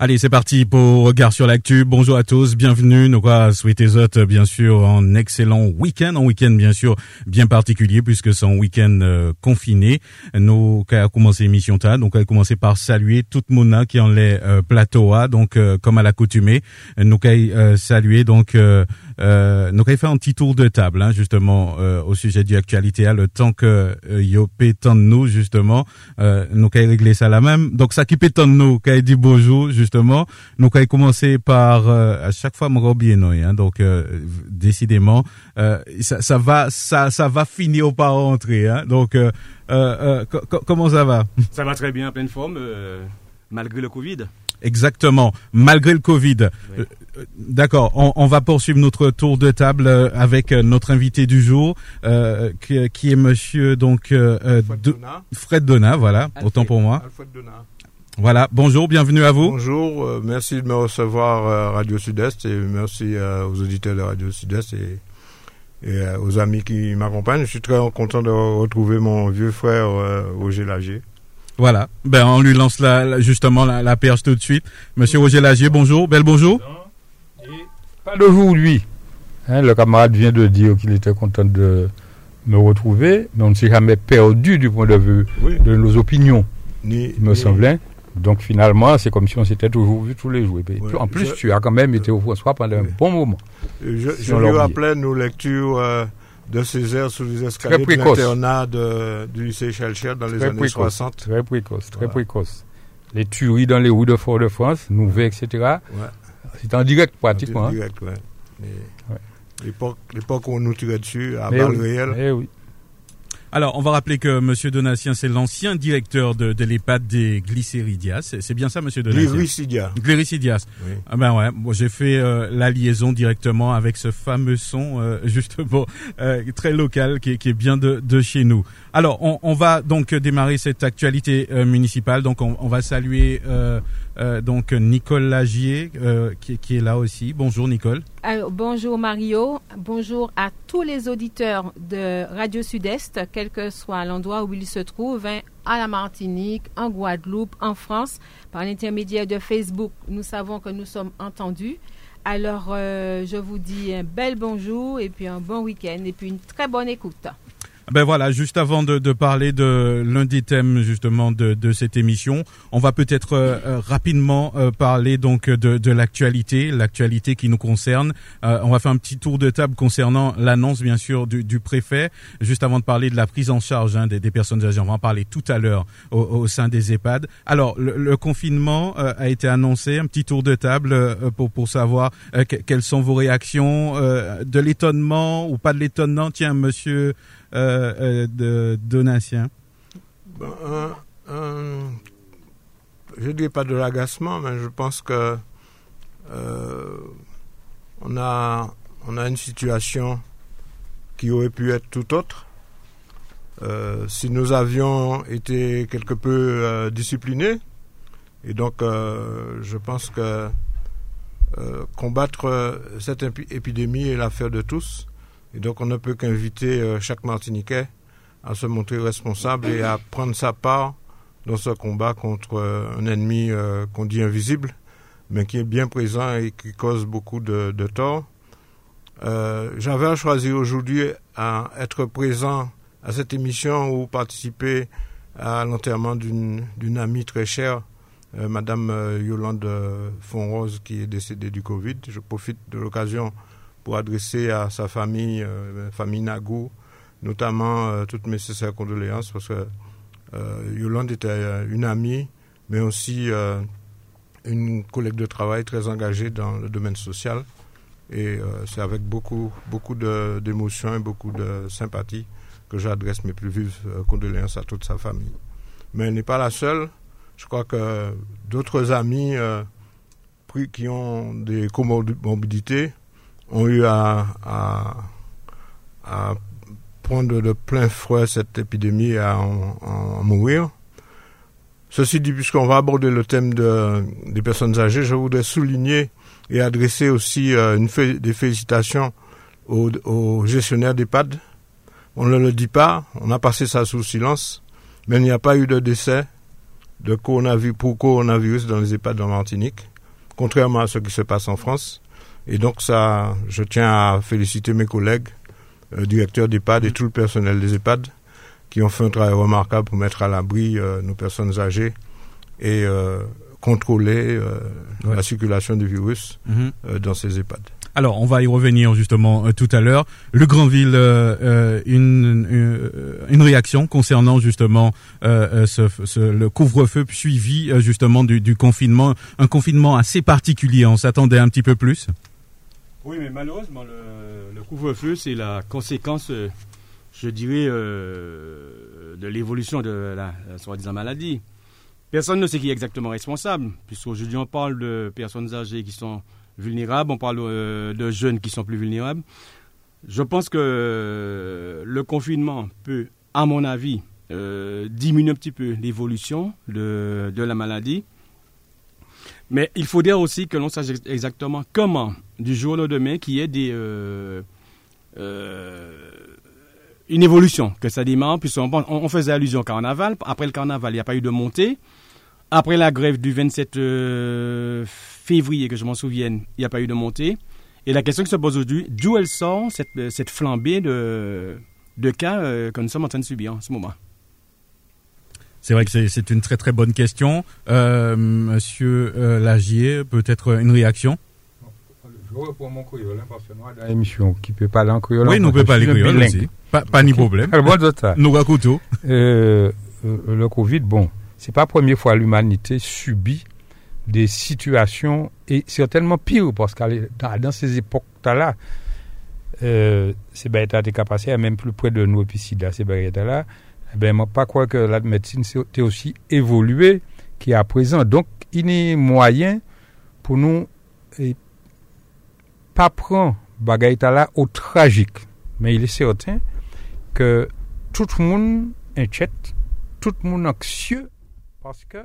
Allez, c'est parti pour Regard sur l'actu. Bonjour à tous, bienvenue. Nous va souhaiter autres, bien sûr, un excellent week-end, un week-end bien sûr bien particulier puisque c'est un week-end euh, confiné. Nous avons commencé l'émission là, donc on a commencé par saluer tout le monde qui en les euh, plateaux donc euh, comme à l'accoutumée. Nous avons saluer donc euh, nous avons fait un petit tour de table, hein, justement, euh, au sujet de l'actualité, le temps que euh, Yopé de nous, justement, euh, nous avons réglé ça la même. Donc, ça qui de nous, qui a dit bonjour, nous avons commencé par, euh, à chaque fois, mon bien hein, donc, décidément, ça, ça, va, ça, ça va finir par rentrer, hein, donc, comment ça va? Ça va très bien, en pleine forme, malgré le Covid. Exactement, malgré le Covid. Euh, d'accord, on, va poursuivre notre tour de table euh, avec euh, notre invité du jour, qui, est Monsieur donc Fred, Donat. voilà, autant pour moi. Voilà, bonjour, bienvenue à vous. Bonjour, merci de me recevoir à Radio Sud-Est et merci aux auditeurs de Radio Sud-Est et, aux amis qui m'accompagnent. Je suis très content de retrouver mon vieux frère Roger Lagier. Voilà. Ben, on lui lance la, justement la, la, perche tout de suite. Monsieur Roger Lagier, bonjour. Bel bonjour. pas d'aujourd'hui. Hein, le camarade vient de dire qu'il était content de me retrouver, mais on ne s'est jamais perdu du point de vue de nos opinions, il me semblait. Donc finalement, c'est comme si on s'était toujours vu tous les jours. en plus, tu as quand même été au François pendant un bon moment. Je, je lui rappelais nos lectures euh, de Césaire sous les escaliers de l'internat du lycée Chalcher dans les années 60. Très précoce, très précoce. Les tueries dans les rues de Fort-de-France, Nouvet, etc. Ouais. C'est en direct pratiquement. En hein. direct, ouais. L'époque où on nous tirait dessus, à balles réelles. Eh oui. Alors, on va rappeler que Monsieur Donatien, c'est l'ancien directeur de, de l'EHPAD des Glycéridias. C'est bien ça, Monsieur Donatien? Glyricidias. Glyricidias. Oui. Ah ben ouais, bon, j'ai fait euh, la liaison directement avec ce fameux son, euh, justement, euh, très local, qui, qui, est bien de, de chez nous. Alors, on, on, va donc démarrer cette actualité euh, municipale. Donc, on, on va saluer euh, donc Nicole Lagier euh, qui, est là aussi. Bonjour Nicole. Bonjour Mario. Bonjour à tous les auditeurs de Radio Sud-Est, quel que soit l'endroit où ils se trouvent, hein, à la Martinique, en Guadeloupe, en France, par l'intermédiaire de Facebook. Nous savons que nous sommes entendus. Alors, euh, je vous dis un bel bonjour et puis un bon week-end et puis une très bonne écoute. Ben voilà, juste avant de, de parler de l'un des thèmes justement de, de, cette émission, on va peut-être euh, euh, rapidement euh, parler donc de, de l'actualité, l'actualité qui nous concerne. on va faire un petit tour de table concernant l'annonce bien sûr du, du, préfet. Juste avant de parler de la prise en charge hein, des, des, personnes âgées, on va en parler tout à l'heure au, au, sein des EHPAD. Alors le, le confinement a été annoncé, un petit tour de table pour pour savoir quelles sont vos réactions, de l'étonnement ou pas de l'étonnement. Tiens, Monsieur. Euh, euh, de donation ben, Je ne dis pas de l'agacement, mais je pense que euh, on, a, on a une situation qui aurait pu être tout autre. Si nous avions été quelque peu disciplinés, et donc je pense que combattre cette épidémie est l'affaire de tous. Et donc on ne peut qu'inviter euh, chaque Martiniquais à se montrer responsable et à prendre sa part dans ce combat contre euh, un ennemi euh, qu'on dit invisible, mais qui est bien présent et qui cause beaucoup de, de tort. J'avais choisi aujourd'hui à être présent à cette émission ou participer à l'enterrement d'une amie très chère, euh, Madame Yolande Fonrose, qui est décédée du Covid. Je profite de l'occasion pour adresser à sa famille, euh, famille Nagou, notamment euh, toutes mes sincères condoléances parce que euh, Yolande était une amie, mais aussi une collègue de travail très engagée dans le domaine social. Et c'est avec beaucoup, beaucoup d'émotions et beaucoup de sympathie que j'adresse mes plus vives condoléances à toute sa famille. Mais elle n'est pas la seule. Je crois que d'autres amis qui ont des comorbidités ont eu à, à, prendre de plein fouet cette épidémie et à en, mourir. Ceci dit, puisqu'on va aborder le thème de, des personnes âgées, je voudrais souligner et adresser aussi euh, une des félicitations aux, gestionnaires d'EHPAD. On ne le dit pas, on a passé ça sous silence, mais il n'y a pas eu de décès de pour coronavirus dans les EHPAD en Martinique, contrairement à ce qui se passe en France. Et donc ça, je tiens à féliciter mes collègues, euh, directeurs d'EHPAD et tout le personnel des EHPAD, qui ont fait un travail remarquable pour mettre à l'abri euh, nos personnes âgées et euh, contrôler euh, la circulation du virus mhm. euh, dans ces EHPAD. Alors, on va y revenir justement tout à l'heure. Le Grandville, une, une, réaction concernant justement ce, le couvre-feu suivi justement du, du, confinement, un confinement assez particulier. On s'attendait un petit peu plus. Oui, mais malheureusement, le, couvre-feu, c'est la conséquence, je dirais, de l'évolution de la, soi-disant maladie. Personne ne sait qui est exactement responsable, puisqu'aujourd'hui on parle de personnes âgées qui sont vulnérables, on parle euh, de jeunes qui sont plus vulnérables. Je pense que le confinement peut, à mon avis, euh, diminuer un petit peu l'évolution de, la maladie. Mais il faut dire aussi que l'on sache exactement comment, du jour au lendemain, qu'il y ait une évolution, que ça démarre. Puisqu'on on faisait allusion au carnaval. Après le carnaval, il n'y a pas eu de montée. Après la grève du 27 euh, février, que je m'en souvienne, il n'y a pas eu de montée. Et la question qui se pose aujourd'hui, d'où elle sort cette, euh, flambée de, cas euh, que nous sommes en train de subir en ce moment? C'est vrai que c'est une très très bonne question. monsieur Lagier, peut-être une réaction? Je reprends mon créole, hein, parce que nous, dans l'émission, qui peut parler en créole. Oui, nous peut parler créole aussi. Pas, pas ni problème. nous racontons. le Covid, bon, c'est pas la première fois l'humanité subit des situations et certainement pire parce que dans, ces époques-là, euh, ces bêtes été passé même plus près de nous et puis ces bêtes-là, eh ben, moi pas croire que la médecine s'est aussi évoluée qu'à présent. Donc, il est moyen pour nous et, pa pran bagay tala ou tragik. Men il ese oten ke tout moun enchet, tout moun anksye, paske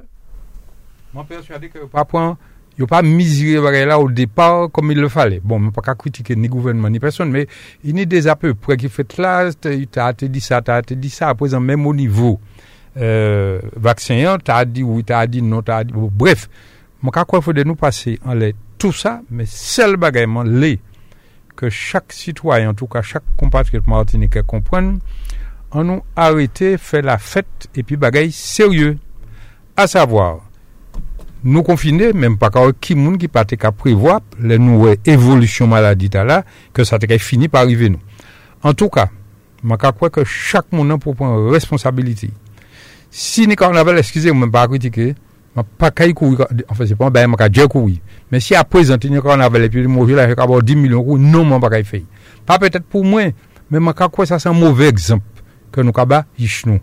mwen persyade ke yo pa pran, yo pa mizire bagay la ou depar kom il le fale. Bon, mwen pa ka kritike ni gouvenman ni person, men ini de zapè pre ki fet la, ta ate di sa, ta ate di sa, aprezen menm ou nivou. Euh, vaksen yon, ta adi ou ta adi non, ta adi ou, bref, mwen ka kwa fode nou pase an let tout ça, mais seul bagaillement, les que chaque citoyen, en tout cas chaque compatriote martiniquais comprenne, on nous arrêté, fait la fête, et puis bagaille sérieux à savoir, nous confiner, même pas qui monde qui pas qu'à prévoir les nouvelles évolutions maladie là, que ça t'a fini par arriver nous. En tout cas, je crois que chaque monde pour prendre responsabilité. Si ni carnaval, excusez-moi, pas critiquer, je pas qu'à enfin c'est pas ben, je courir. Mais si à présent, ni carnaval et puis moi je vais avoir 10 millions de non, je pas faire. Pas peut-être pour moi, mais je crois que ça c'est un mauvais exemple que nous avons nous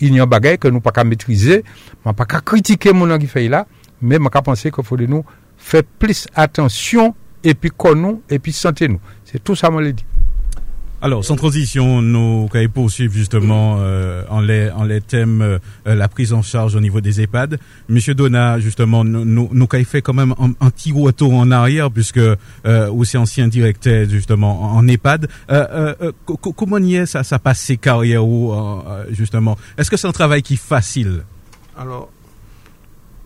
il y a des choses que nous pas maîtriser. Je ne pas critiquer mon qui fait là, mais je pense qu'il faut nous faire plus attention et puis nous et puis santé nous. C'est tout ça que je dit. Alors, sans transition, nous allons poursuivre justement euh, en, les, en les thèmes euh, la prise en charge au niveau des EHPAD. Monsieur Donna, justement, nous, nous, fait quand même un, petit retour en arrière puisque euh, aussi ancien directeur justement en, EHPAD. Euh, euh, comment y est ça, ça passe ses carrières justement? Est-ce que c'est un travail qui est facile? Alors,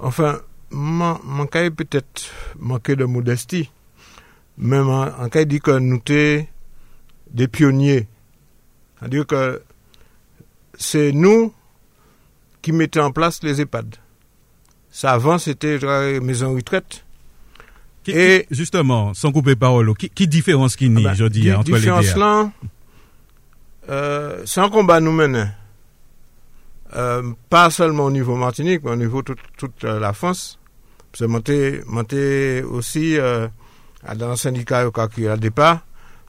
enfin, mon cas peut-être manqué de modestie, mais mon cas dit que nous des pionniers. C'est-à-dire que c'est nous qui mettons en place les EHPAD. Ça avant, c'était les maisons retraite. et justement, sans couper parole, qui, qui différence qui n'y, ah ben, je dis, entre les deux là, euh, c'est un combat nous menons. Euh, pas seulement au niveau Martinique, mais au niveau de toute, la France. C'est monté, monté aussi euh, dans un syndicat qui a départ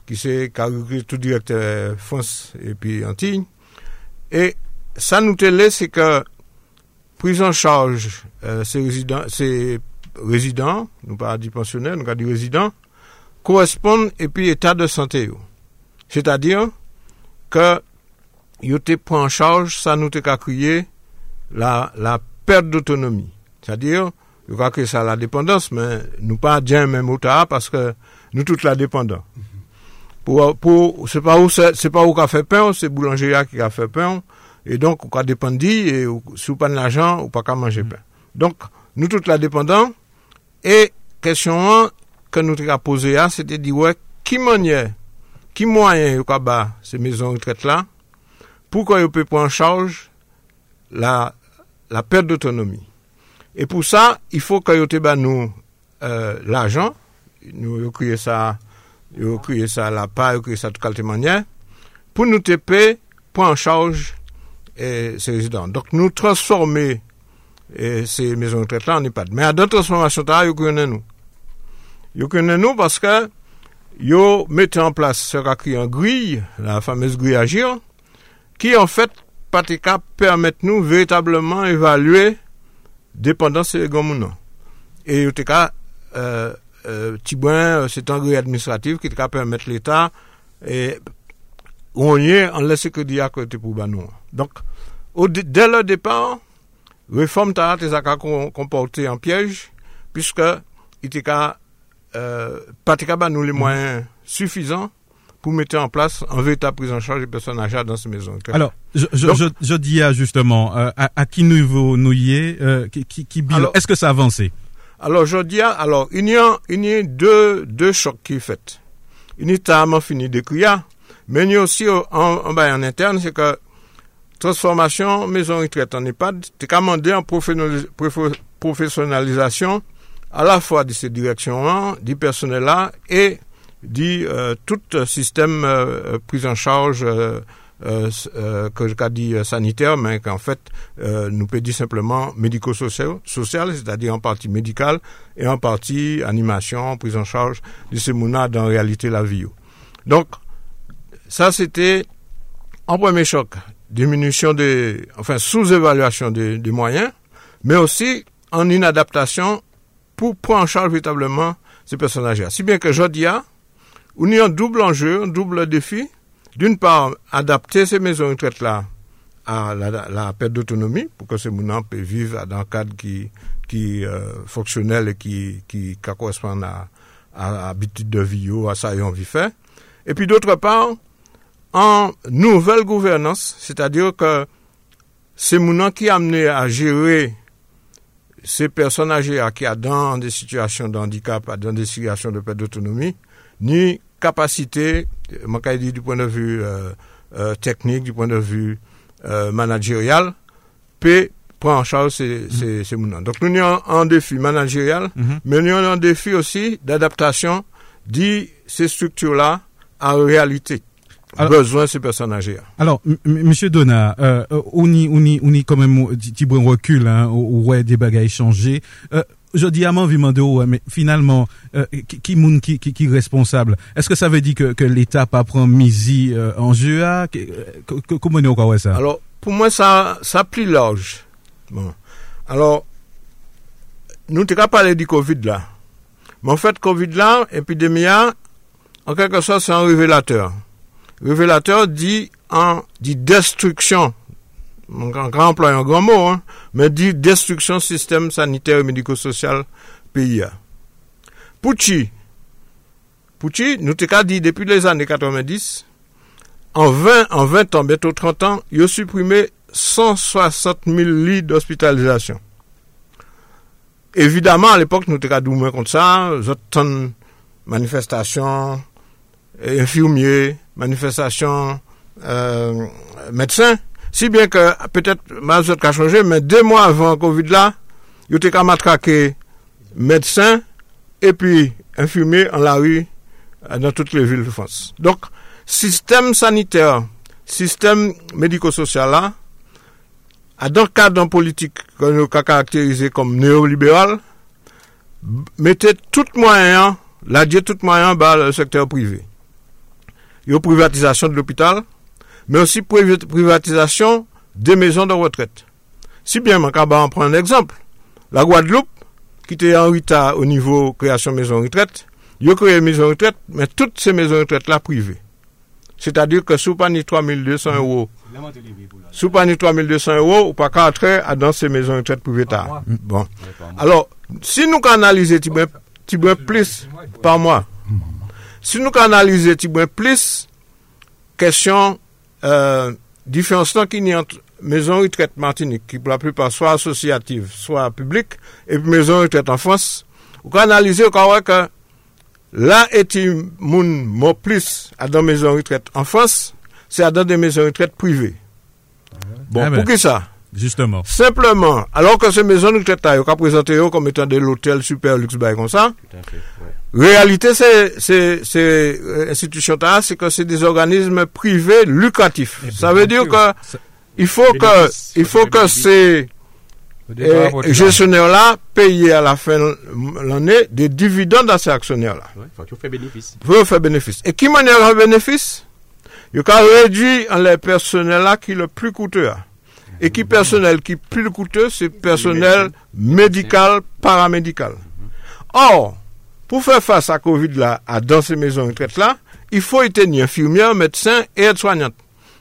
qui s'est tout directeur France et puis Antilles. Et ça nous télé, c'est que prise en charge euh, ces résidents, ces résidents, nous pas dit pensionnaires, nous pas dit résidents, correspondent et puis état de santé. C'est-à-dire que yo te prend en charge, ça nous a créé la, la perte d'autonomie. C'est-à-dire, je crois que ça la dépendance, mais nous pas bien même au parce que nous toutes la dépendons. Se pa ou ka fe pen, se boulangeria ki ka fe pen, e donk ou ka depandi, sou pan l'ajan, ou pa ka manje pen. Donk, nou tout la dependant, e kesyon an, ke nou te ka pose a, se te di wè, ki manye, ki mwayen yo ka ba se mezon retret la, pou kwa yo pe pou an chanj la, la perte d'autonomi. E pou sa, i fò kwa yo te ba nou euh, l'ajan, nou yo kriye sa a, nous créer ça la part, nous créer ça de quelque manière, pour nous payer, prendre en charge ces résidents. Donc nous transformer ces maisons de là en EHPAD. Mais à d'autres transformations, nous connaissons nous. Nous connaissons nous parce que nous mettons en place ce qu'on en grille, la fameuse grille agir, qui en fait, pas permettre nous véritablement évaluer dépendance et Et en tout cas, euh, euh, euh, c'est un grille administratif qui permet permettre l'État et on y est, on laisse que dire à côté pour nous. Donc, au, dès le départ, réforme ta a comporté en piège, puisque il était euh, pas nous les moyens suffisants pour mettre en place un véritable prise en charge des personnes âgées dans ces maisons. Alors, je, je, je, dis à justement, euh, à, à, qui niveau nous y est, euh, qui, qui, qui est-ce que ça a avancé? Alors, je alors, il y a, il y a deux, deux chocs qui sont faits. Il est tellement fini de crier, mais il y a aussi en, en, en interne, c'est que transformation maison retraite en EHPAD, c'est commandé en professionnalisation à la fois de ces directions, du personnel-là et dit euh, tout système euh, prise en charge euh, euh, que je dit sanitaire, mais qu'en fait nous peut dire simplement médico-social, social, c'est-à-dire en partie médicale et en partie animation, prise en charge de ces mouna dans réalité la vie. Donc ça c'était en premier choc, diminution des, enfin sous-évaluation des, moyens, mais aussi en inadaptation pour prendre en charge véritablement ces personnages-là. Si bien que je dis, on a un double enjeu, un double défi. D'une part, adapter ces maisons de retraite-là à la, perte d'autonomie pour que ces gens puissent vivre dans un cadre qui, qui euh, fonctionnel et qui, qui, correspond à, à, l'habitude de vie ou à ça et envie fait. Et puis d'autre part, en nouvelle gouvernance, c'est-à-dire que ces gens qui amené à gérer ces personnes âgées qui sont dans des situations de handicap, dans des situations de perte d'autonomie, ni capacité, dit du point de vue euh, euh, technique, du point de vue euh, managérial, peut prendre en charge ces, mm-hmm. ces, mouvements. Donc nous avons un défi managérial, mm-hmm. mais nous avons un défi aussi d'adaptation de ces structures-là à la réalité. besoin de ces personnes âgées. Alors, Monsieur Donat, euh, on y, on y, on y quand même petit bon recul, hein, ouais, des bagages changés. Euh, je dis à mon ouais, mais finalement, euh, qui, qui, responsable? Est-ce que ça veut dire que, l'État pas prend misi euh, en jeu à Comment on ça? Alors, pour moi, ça, ça plus large. Alors, nous t'ai pas parlé du Covid là. Mais en fait, Covid là, épidémie, en quelque sorte, c'est un révélateur. Révélateur dit destruction Mwen employe an gran mou, men di destruksyon sistem saniter mediko-sosyal peyi ya. Pouchi, Pouchi nou te ka di depi les ane 90, an 20, an 20 an, beto 30 an, yo suprime 160.000 li d'hospitalizasyon. Evidaman, al epok nou te ka dou mwen kont sa, zot ton manifestasyon, infirmye, manifestasyon, euh, medsen, si bien que peut-être Mazot a changé, mais deux mois avant Covid là, il était qu'à matraquer médecins et puis infirmiers en la rue euh, dans toutes les villes de France. Donc, système sanitaire, système médico-social là, dans le cadre politique qu'on a caractérisé comme néolibéral, mettez tout moyen, la tout moyen dans le secteur privé. Il y a privatisation de l'hôpital, mais aussi privatisation des maisons de retraite. Si bien, on va prendre un exemple. La Guadeloupe, qui était en retard au niveau création de maisons de retraite, Yo créé une maison de retraite, mais toutes ces maisons de retraite là privées. C'est-à-dire que sous pas ni 3200 euros, sous pas ni 3200 euros, ou pas qu'à entrer dans ces maisons de retraite privées. Bon. Alors, si nous analysons petit plus par mois, si nous analysons petit plus, question, euh, différence qu'il y a entre maison de retraite Martinique, qui pour la plupart soit associative, soit publique, et puis maison de retraite en France, vous pouvez analyser, vous voyez que là, et moun plus à dans maison de retraite en France, c'est à dans des maisons de retraite privées. Bon, ah ben, pour qui ça? Justement. Simplement, alors que ces maisons de retraite, ils ont présenté comme étant de l'hôtel super luxe, comme ça. Tout à fait, Réalité, c'est, c'est, c'est, euh, institution c'est que c'est des organismes privés lucratifs. Ça veut dire que, il faut que, il faut que ces gestionnaires-là payent à la fin de l'année des dividendes à ces actionnaires-là. Il faut qu'ils fassent bénéfice. Faut faire bénéfice. Et qui manière un bénéfice? Il y a réduit les personnels-là qui le plus coûteux. Et qui personnel qui est plus coûteux, c'est personnel médical, paramédical. Or, pour faire face à Covid-là, à dans ces maisons de retraite-là, il faut être infirmière, médecin et aide-soignante.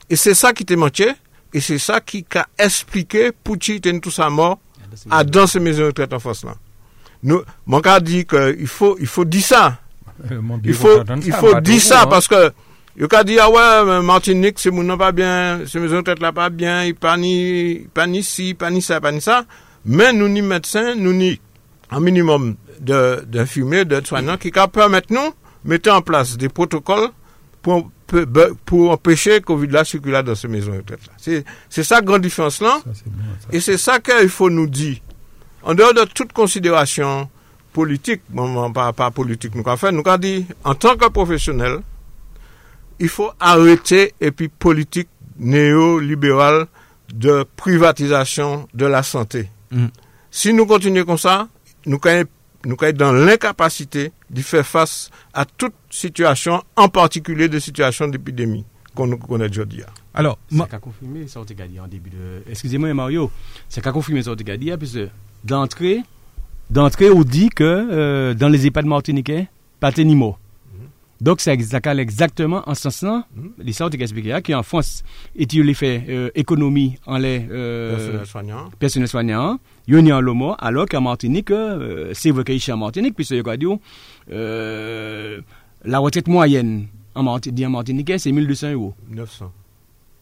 Et c'est ça qui te manqué. Et c'est ça qui a expliqué pour qui tout ça mort à dans ces maisons de retraite en France là. Nous, mon cas dit qu'il faut, il faut dire ça. Euh, il faut, il faut dire ça parce que, il a dit, ah ouais, Martinique, c'est mon pas bien, ces maisons de retraite là pas bien, il pas ni, pas ni ci, pas ni ça, pas ni ça. Mais nous, ni médecins, nous, ni un minimum d'infirmiers, de, de soignants qui permettent nous mettre en place des protocoles pour pour empêcher Covid-là circuler dans ces maisons de retraite. C'est ça la grande différence là. Et c'est ça qu'il faut nous dire. En dehors de toute considération politique, bon, pas, pas politique, nous avons fait, nous avons dit, en tant que professionnel, il faut arrêter et puis politique néolibérale de privatisation de la santé. Mm. Si nous continuons comme ça, nous sommes nous dans l'incapacité de faire face à toute situation, en particulier des situations d'épidémie qu'on connaît aujourd'hui. Alors, c'est qu'à confirmer ça en début de. Excusez-moi Mario, c'est qu'à confirmer ça puisque d'entrée, d'entrée, on dit que euh, dans les EHPAD martiniquais, pas d'animaux. Donc, c'est exactement en ce sens-là, mm -hmm. l'histoire de expliqué qui en France, et tu les fait euh, économie en les euh, personnels soignants. Personnels soignants, il y a en alors qu'en Martinique, euh, c'est vrai qu'il y a en Martinique, puisque euh, la retraite moyenne en Martinique, en Martinique c'est 1200 euros. 900.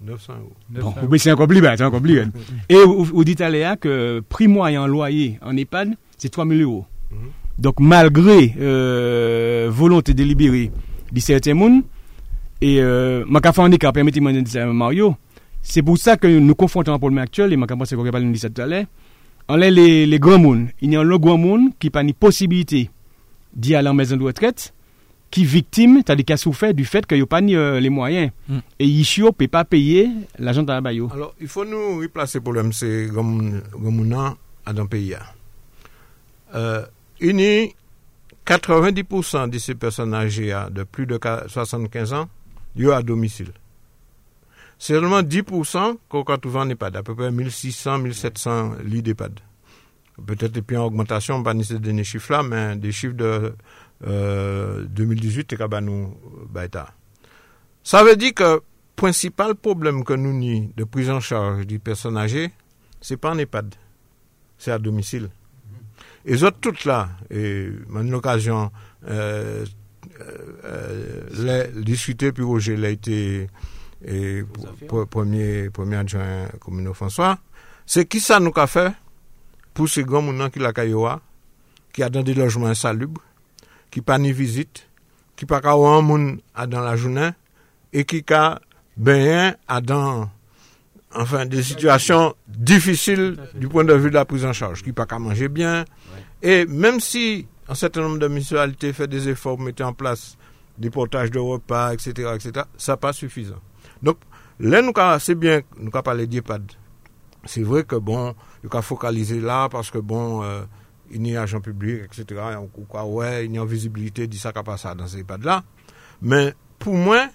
900 euros. Bon, c'est encore plus bas, c'est encore plus bas. Et vous, vous dites à Léa que prix moyen loyer en EHPAD, c'est 3000 euros. Mm -hmm. Donc, malgré euh, volonté délibérée di certains moun, et euh, ma ka handicap, permettez-moi de dire Mario, c'est pour ça que nous confrontons un problème actuel, et ma pense qu'on parle de ça tout à l'heure, en les, les, les grands moun, il y a un grand moun qui pas ni possibilité d'y aller en maison de retraite, qui victime, c'est-à-dire qui a souffert du fait qu'il n'y a pas ni euh, les moyens. Mm. Et ici, on ne peut pas payer l'argent de la baillot. Alors, il faut nous replacer le problème, c'est comme dans le pays. Euh, uni 90% de ces personnes âgées de plus de 75 ans, sont à domicile. C'est seulement 10% qu'on trouve en EHPAD, à peu près 1600, 1700 lits d'EHPAD. Peut-être depuis en augmentation, pas ces derniers chiffres-là, mais des chiffres de euh, 2018, nous Ça veut dire que le principal problème que nous avons de prise en charge des personnes âgées, c'est pas en EHPAD, c'est à domicile. E zot tout la, man l'okasyon, lè diskute pi Roger lè ite premier adjouen Komino François, se ki sa nou ka fè pou se gom mounan ki la kayowa, ki adan de lojman salub, ki pa ni vizit, ki pa ka ou an moun adan la jounen, e ki ka benyen adan enfin des situations difficiles du point de vue de la prise en charge, qui pas qu'à manger bien. Et même si un certain nombre de municipalités fait des efforts pour mettre en place des portages de repas, etc., etc., ça n'est pas suffisant. Donc, là, nous, c'est bien, nous avons parlé d'EHPAD. C'est vrai que bon, il faut focaliser là parce que bon, euh, il y a agent public, etc., ouais, il y a visibilité de ça qui passe dans ces EHPAD-là. Mais pour moi, le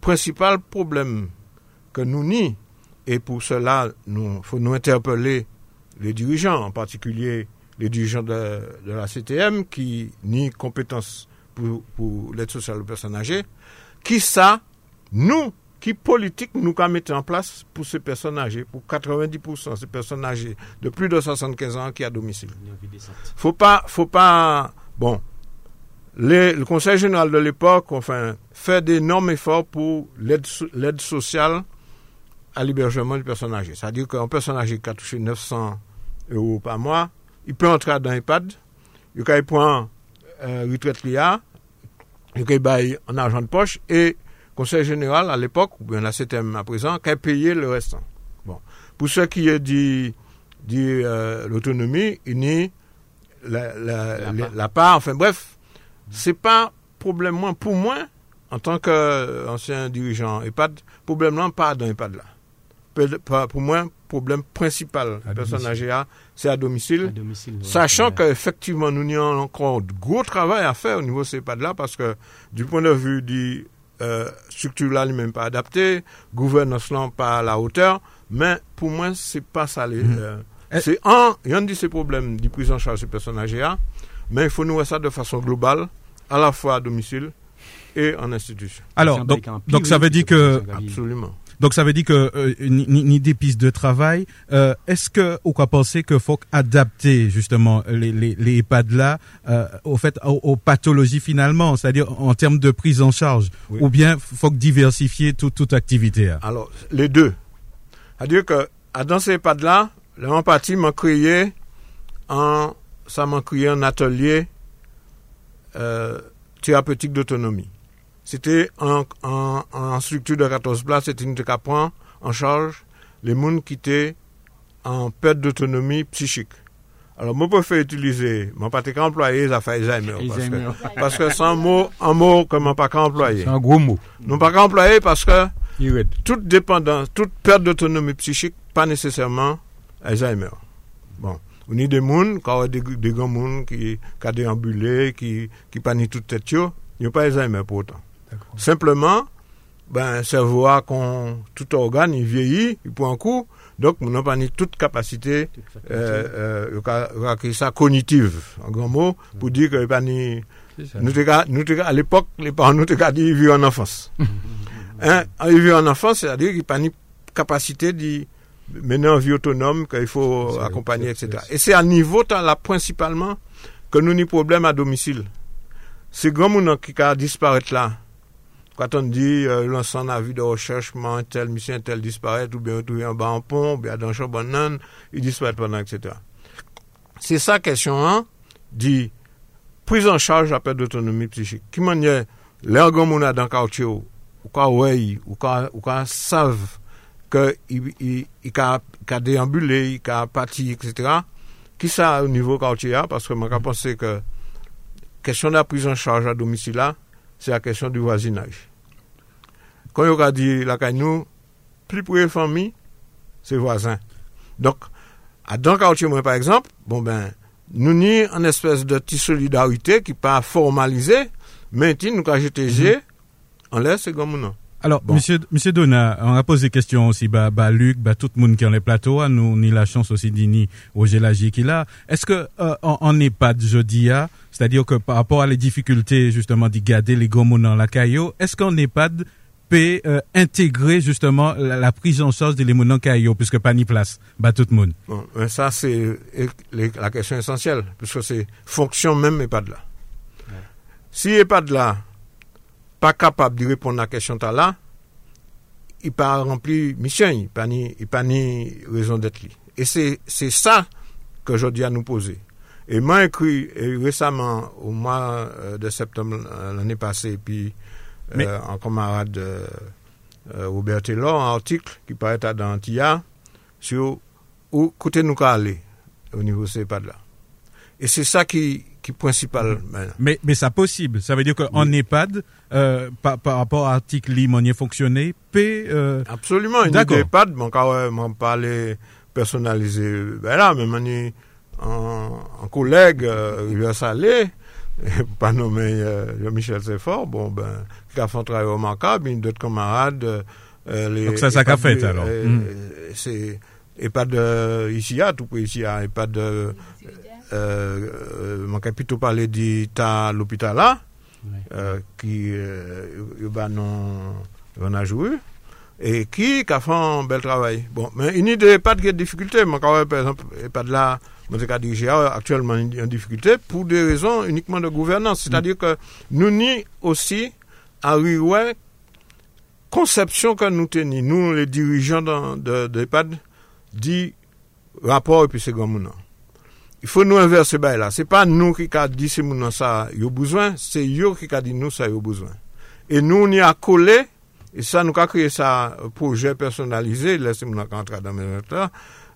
principal problème que nous n'y et pour cela, il faut nous interpeller les dirigeants, en particulier les dirigeants de, la CTM, qui ni compétences pour, l'aide sociale aux personnes âgées, qui ça, nous, qui politique nous avons mis en place pour ces personnes âgées, pour 90% ces personnes âgées de plus de 75 ans qui à domicile. Faut pas, faut pas, bon, le Conseil général de l'époque, enfin, fait d'énormes efforts pour l'aide sociale à l'hébergement des personnes âgées. C'est-à-dire qu'un personne âgée qui a touché 900 euros par mois, il peut entrer dans EHPAD, il peut prendre euh, retraite l'IA, il peut bailler en argent de poche et Conseil général à l'époque, ou bien la CTM à présent, qui a payé le restant. Bon. Pour ce qui est dit, dit euh, l'autonomie, il nie la, la, la, part, enfin bref, c'est pas problème moins pour moi, en tant qu'ancien dirigeant EHPAD, problème pas dans EHPAD là pour moi, problème principal, la personne âgée, c'est à domicile. sachant qu'effectivement, nous avons encore gros travail à faire au niveau de ces EHPAD-là, parce que du point de vue du euh, structure là, même pas adaptée, gouvernance là, pas à la hauteur, mais pour moi, c'est pas ça. Mhm. Euh, c'est un, il y a un de ces problèmes de prise en charge des personnes âgées, mais il faut nous voir ça de façon globale, à la fois à domicile et en institution. Alors, donc, donc ça veut dire que... Absolument. Donc ça veut dire que euh, ni, des pistes de travail. Euh, est-ce que ou quoi penser que faut adapter justement les, les, les EHPAD là euh, au fait aux, pathologies finalement, c'est-à-dire en termes de prise en charge, ou bien faut diversifier toute toute activité. Alors les deux. C'est-à-dire que dans ces EHPAD là, la partie m'a créé un ça m'a créé un atelier thérapeutique d'autonomie. C'était en, structure de 14 places, c'était une prend en charge les gens qui étaient en perte d'autonomie psychique. Alors, moi, je préfère utiliser, mon pas employé, ça fait Alzheimer. Parce que, c'est un mot, un mot que mon pas employé. C'est un gros mot. Non pas employé parce que toute dépendance, toute perte d'autonomie psychique, pas nécessairement Alzheimer. Bon. On a des gens, quand des, des grands gens qui, qui déambulé, qui, qui paniquent toute tête, il n'y a pas Alzheimer pour autant. Simplement, ben, cerveau a qu'on, tout organe, il vieillit, il prend un coup, donc on n'a pas ni toute capacité, euh, euh, ça cognitive, en grand mot, pour dire que pas ni, nous, nous, à l'époque, les parents nous ont dit qu'il vit en enfance. hein, il vit en enfance, c'est-à-dire qu'il n'a pas ni capacité de mener une vie autonome, qu'il faut accompagner, etc. Et c'est à niveau, là, principalement, que nous avons problème à domicile. C'est grand monde qui a disparu là Quand on dit euh, lance un avis de recherchement, tel mission, tel disparaît, ou bien retrouver en bas en pont, ou bien dans champ banane, il disparaît pendant, etc. C'est ça, question 1, dit prise en charge la perte d'autonomie psychique. Ki manye, lè an goun moun adan kautye ou, ou ka wey, ou ka, ka sav, ke i ka, ka deambule, i ka pati, etc. Ki sa ou nivou kautye a, paske man ka pense ke question la prise en charge a domisi la, c'est la question du voisinage. Quand on a dit la nous, plus pour les familles, c'est voisin. Donc, à dans quartier par exemple, bon ben, nous ni une espèce de petite solidarité qui pas formalisée, mais nous avons jeté mm-hmm. en l'air, c'est comme non. Alors, monsieur, monsieur Donna, on a posé des questions aussi, bah, bah, Luc, bah, tout le monde qui est en les plateaux, hein, nous, ni la chance aussi d'Ini, au Gélagi qui là. Est-ce que, euh, on n'est pas de jeudi, c'est-à-dire que par rapport à les difficultés, justement, d'y garder les gros dans la caillou, est-ce qu'on n'est pas peut euh, intégrer justement la, prise en charge des mounons caillou, puisque pas ni place, bah, tout le monde? Bon, ça, c'est la question essentielle, puisque c'est fonction même EHPAD là. Si EHPAD là, pas capable de répondre à la question là, il pas rempli mission, il pas ni, il pas ni raison d'être là. Et c'est, c'est ça que je dis à nous poser. Et moi, écrit récemment, au mois euh, de septembre euh, l'année passée, puis euh, en camarade Robert Taylor, un article qui paraît dans TIA sur où côté nous aller au niveau de ces là Et c'est ça qui, qui principal. Mais, mais c'est possible. Ça veut dire qu'en EHPAD, euh, par, par, rapport à l'article Limonier fonctionner, P. Euh... Absolument. Une EHPAD, mon cas, m'en parler personnalisé. Ben là, même un, un collègue, euh, il va s'aller, pas nommé euh, Michel Seffort, bon, ben, qui a fait un travail remarquable, d'autres camarades. Les, Donc ça, ça qu'a fait alors. Mm. C'est EHPAD ici, à tout ici, à EHPAD man ka pito pale di ta l'opital la, ki yo ba non, nan ajou, e ki ka fan bel travay. Bon, men inide pat gen dificulte, man ka wè, per exemple, pat la, man se ka dirije a, aktuelman yon dificulte, pou de rezon unikman de gouvernance. Mm. Se ta dire ke nou ni osi a riwè konsepsyon kan nou teni. Nou, le dirijan de EPAD, di rapor epi se gwa mounan. il faut nous inverser bail là. C'est pas nous qui avons dit c'est nous ça a besoin, c'est yo qui a dit nous ça y a besoin. Et nous on y a collé et ça nous a créé ça euh, projet personnalisé, là c'est mon entrer dans mes notes.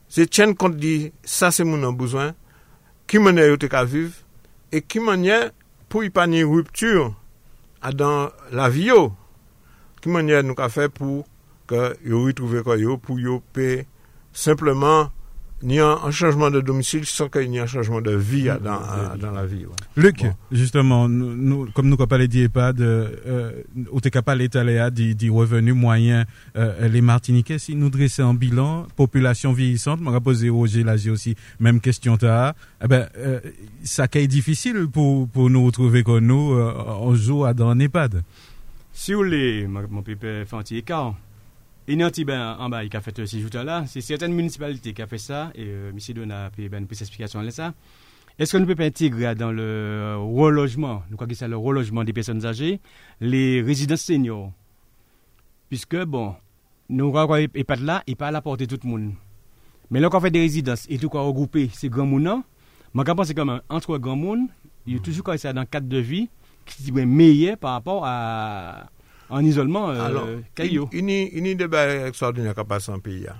C'est tiens compte dit ça c'est mon besoin qui m'en est te vivre et qui manière pour y pas une rupture dans la vie yo. Qui manière nous a fait pour que yo retrouver quoi yo pour yo payer simplement ni un, changement de domicile sans qu'il y ait un changement de vie dans, dans la vie. Luc, justement, nous, comme nous avons parlé d'EHPAD, euh, au capable l'état des revenus moyens, euh, les Martiniquais, si nous dressons un bilan, population vieillissante, m'a posé Roger Lagier aussi, même question t'as, eh ben, euh, ça est difficile pour, pour nous retrouver comme nous, euh, on joue dans un EHPAD. Si vous voulez, mon pépé Fanti quand il y a un petit en bas qui a fait ces jours-là. C'est certaines municipalités qui ont fait ça. Et euh, M. Dona a une petite explication de ça. Est-ce que nous pouvons intégrer dans le euh, relogement, nous croyons que c'est le relogement des personnes âgées, les résidences seniors? Puisque, bon, nous croyons pas là, et pas à la portée de tout le monde. Mais là, quand on fait des résidences et tout quoi regrouper ces grands gens, je pense que comme entre grands monde, il y a toujours comme ça dans le cadre de vie qui est meilleur par rapport à en isolement euh, Alors, Caillou. Il y a des débats extraordinaires qui passent en pays. Hein.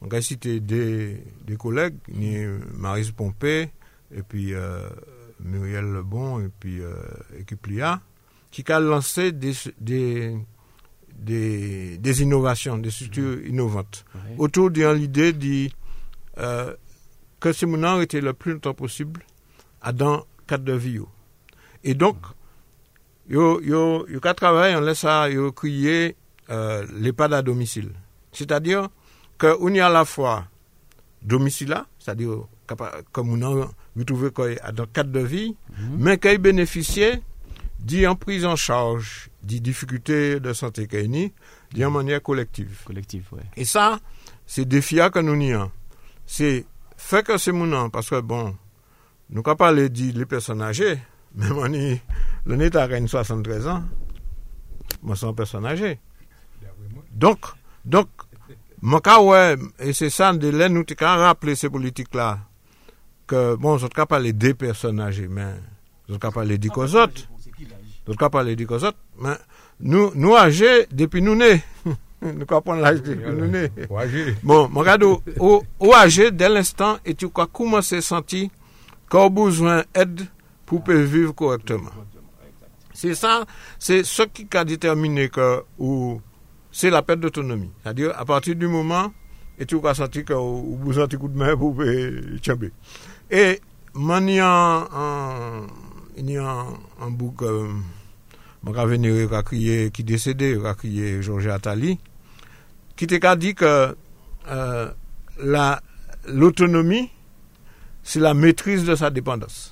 On a cité des, des collègues, Marise Pompé, et puis euh, Muriel Lebon, et puis euh, Equiplia, qui ont lancé des, des, des, des innovations, des structures mmh. innovantes, autour de l'idée de, euh, que ces mouvements étaient le plus longtemps possible dans cadre de vie. Et donc, yo, yo, yo ka travay, an lè sa yo kriye euh, l'EHPAD a domisil. Se ta diyo, ke ou ni a la fwa domisila, se ta diyo, ke moun an ritouve koy adan kat de vi, mm -hmm. men kèy benefisye di an priz an chaj, di difikute de sante kèy ni, di an manye kolektiv. Kolektiv, wè. E sa, se defia ke nou ni an. Se fè ke se moun an, paske bon, nou ka pale di le person aje, Men mouni, louni ta ren 73 an, moun son person aje. Donk, donk, moun ka wè, e se san de lè nou te ka rappele se politik la, ke bon, sot ka pale de person aje, men, sot ka pale di kozot, sot ka pale di kozot, men, nou aje depi nou ne, nou ka pon l'aje depi nou ne. Bon, moun kado, ou aje, del instant, eti ou ka kouman se santi, ka ou bouzwen ed, pour vivre correctement. C'est ça, c'est ce qui a déterminé que c'est la perte d'autonomie. C'est-à-dire, à partir du moment, et tu as senti que vous besoin de coup de main pour chamber. Et, un, il y a un bouc, euh, venir a crié, qui décédé, a crié Georges Attali, qui t'a dit que euh, l'autonomie, c'est la maîtrise de sa dépendance.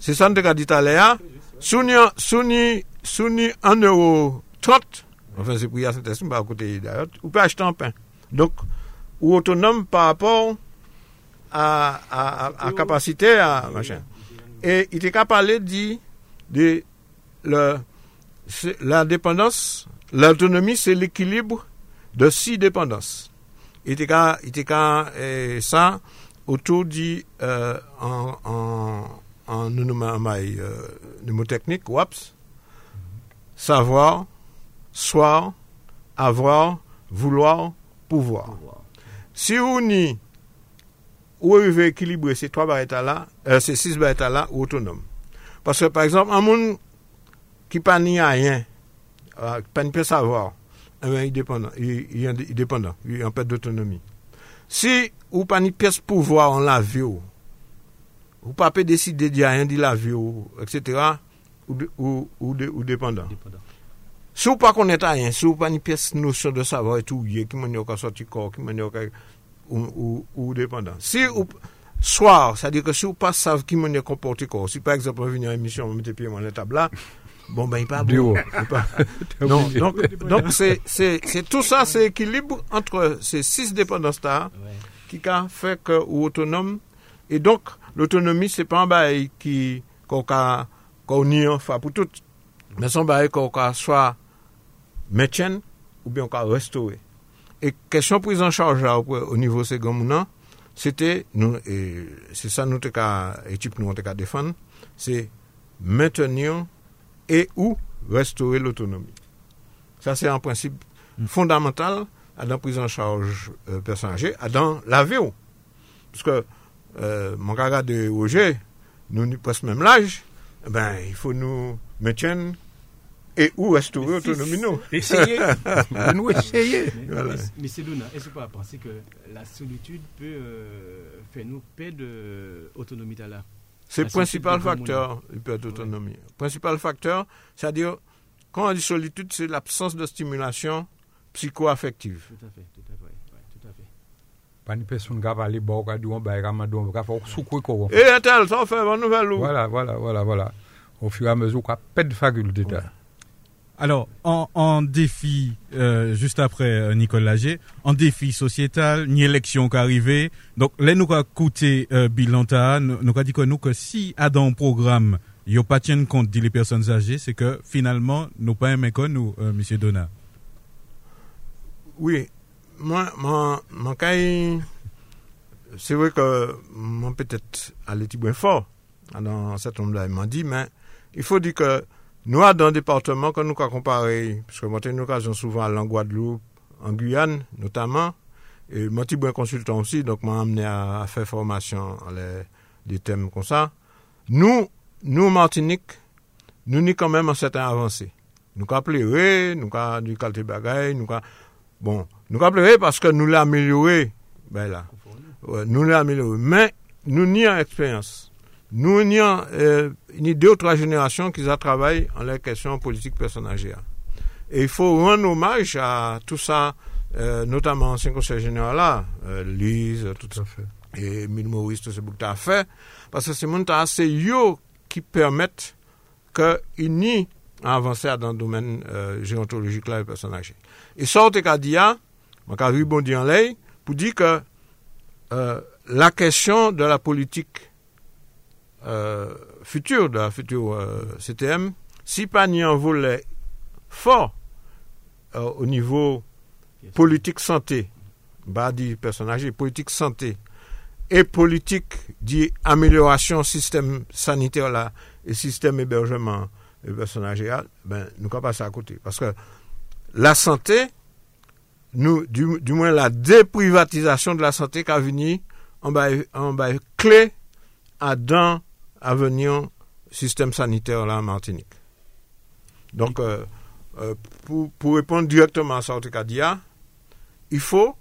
C'est ça que dit à. Souni, souni, souni 1 euro 30, enfin c'est côté d'ailleurs, ou peut acheter un pain. Donc, ou autonome par rapport à, à, capacité à machin. Et il était capable de de la dépendance, l'autonomie, c'est l'équilibre de six dépendances. Il était il ça autour du euh, en, en an nou nou may euh, mnemotechnik, WAPS, savoir, soir, avoir, vouloir, pouvoir. Si ou ni ou e ve ekilibre se 3 bareta la, se 6 bareta la, ou autonome. Paske, par exemple, an moun ki pa ni a yen, pa ni pe savoir, y dependant, y anpèd d'autonomie. Si ou pa ni pes pouvoir an la vi ou, pas peut décider de rien de la vie, etc., ou, ou, ou, de, ou dépendant. dépendant. Si vous pas connaître rien, si vous pas une pièce notion de savoir et tout, qui m'a dit sorti corps, qui m'a ou, ou, ou dépendant. Si vous, soir, c'est-à-dire que si vous pas savez qui est comporté quoi, si par exemple on vient à émission, on met pieds dans la table là, bon ben il pas bon. Pas... non, donc donc c'est c'est c'est tout ça, c'est équilibre entre ces six dépendances là qui a fait que ou autonome et donc l'autonomi se pan bay ki kon ka kon ni an fa pou tout. Men son bay kon ka swa metyen ou bien kon ka restore. E kesyon priz an chanj la ou nivou se goun mounan, se te, se sa nou te ka etip nou an te ka defan, se metyenyon e ou restore l'autonomi. Sa se an prinsip fondamental a dan priz an chanj personaje, a dan la ve ou. Pouske euh, mon gars de Roger, nous, nous presque même l'âge, ben, il faut nous maintenir et où restaurer l'autonomie nous? Essayez. nous essayer. Mais, voilà. mais, est-ce que vous pensez que la solitude peut euh, faire nous perdre d'autonomie là C'est le principal facteur, il peut être autonomie. Principal facteur, c'est-à-dire, quand on dit solitude, c'est l'absence de stimulation psycho-affective. Tout à fait, tout à fait. Tout à fait. Pas une personne qui va aller boire, qui va aller boire, qui va faire soukou quoi. Et un tel, ça fait une nouvelle. Voilà, voilà, voilà, voilà. Au fur et à mesure, qu'on perd de faculté. Alors, en, défi, euh, juste après euh, Nicole Lager, en défi sociétal, ni élection qui arrivée. Donc, là, nous avons coûté euh, Bilanta, nous avons dit que nous, que si à dans programme, il n'y a pas tient compte des personnes âgées, c'est que finalement, nous pas aimé nous, euh, M. Donat. Oui, moi, moi, moi, c'est vrai que moi, peut-être, à l'équipe bien fort, dans certain nombre m'a dit, mais il faut dire que nous, dans le département, quand nous comparé, parce que moi, j'ai une occasion souvent à en Guadeloupe, en Guyane, notamment, et moi, je suis consultant aussi, donc m'a amené à, faire formation les, des thèmes comme ça. Nous, nous, Martinique, nous avons quand même un certain avancé. Nous avons pleuré, nous avons du qualité bagaille, nous avons, bon, nous avons pleuré parce que nous l'avons amélioré, ben là. nous l'avons amélioré. Mais, nous avons expérience. Nous avons euh, une deux ou trois générations qui ont travaillé en la question politique personnagère. Et il faut rendre hommage à tout ça, euh, notamment ancien conseil général là, euh, Lise, tout ça fait. Et Emile Maurice, tout ce que a fait, parce que c'est mon c'est eux qui permettent qu'il n'y avancer dans le domaine euh, géontologique là, et personnage. Et ça, on a dit, on a vu bon en l'air, pour dire que euh, la question de la politique euh, futur de la future euh, CTM, si pas n'y un volet fort euh, au niveau politique santé, bah dit personnage, politique santé et politique dit amélioration système sanitaire là et système hébergement et personnage ben nous pas passer à côté. Parce que la santé nous du, du moins la déprivatisation de la santé qui a venu en bas en bas clé à dans à venir système sanitaire là en Martinique. Donc, euh, euh, pour, pour, répondre directement à ça, il faut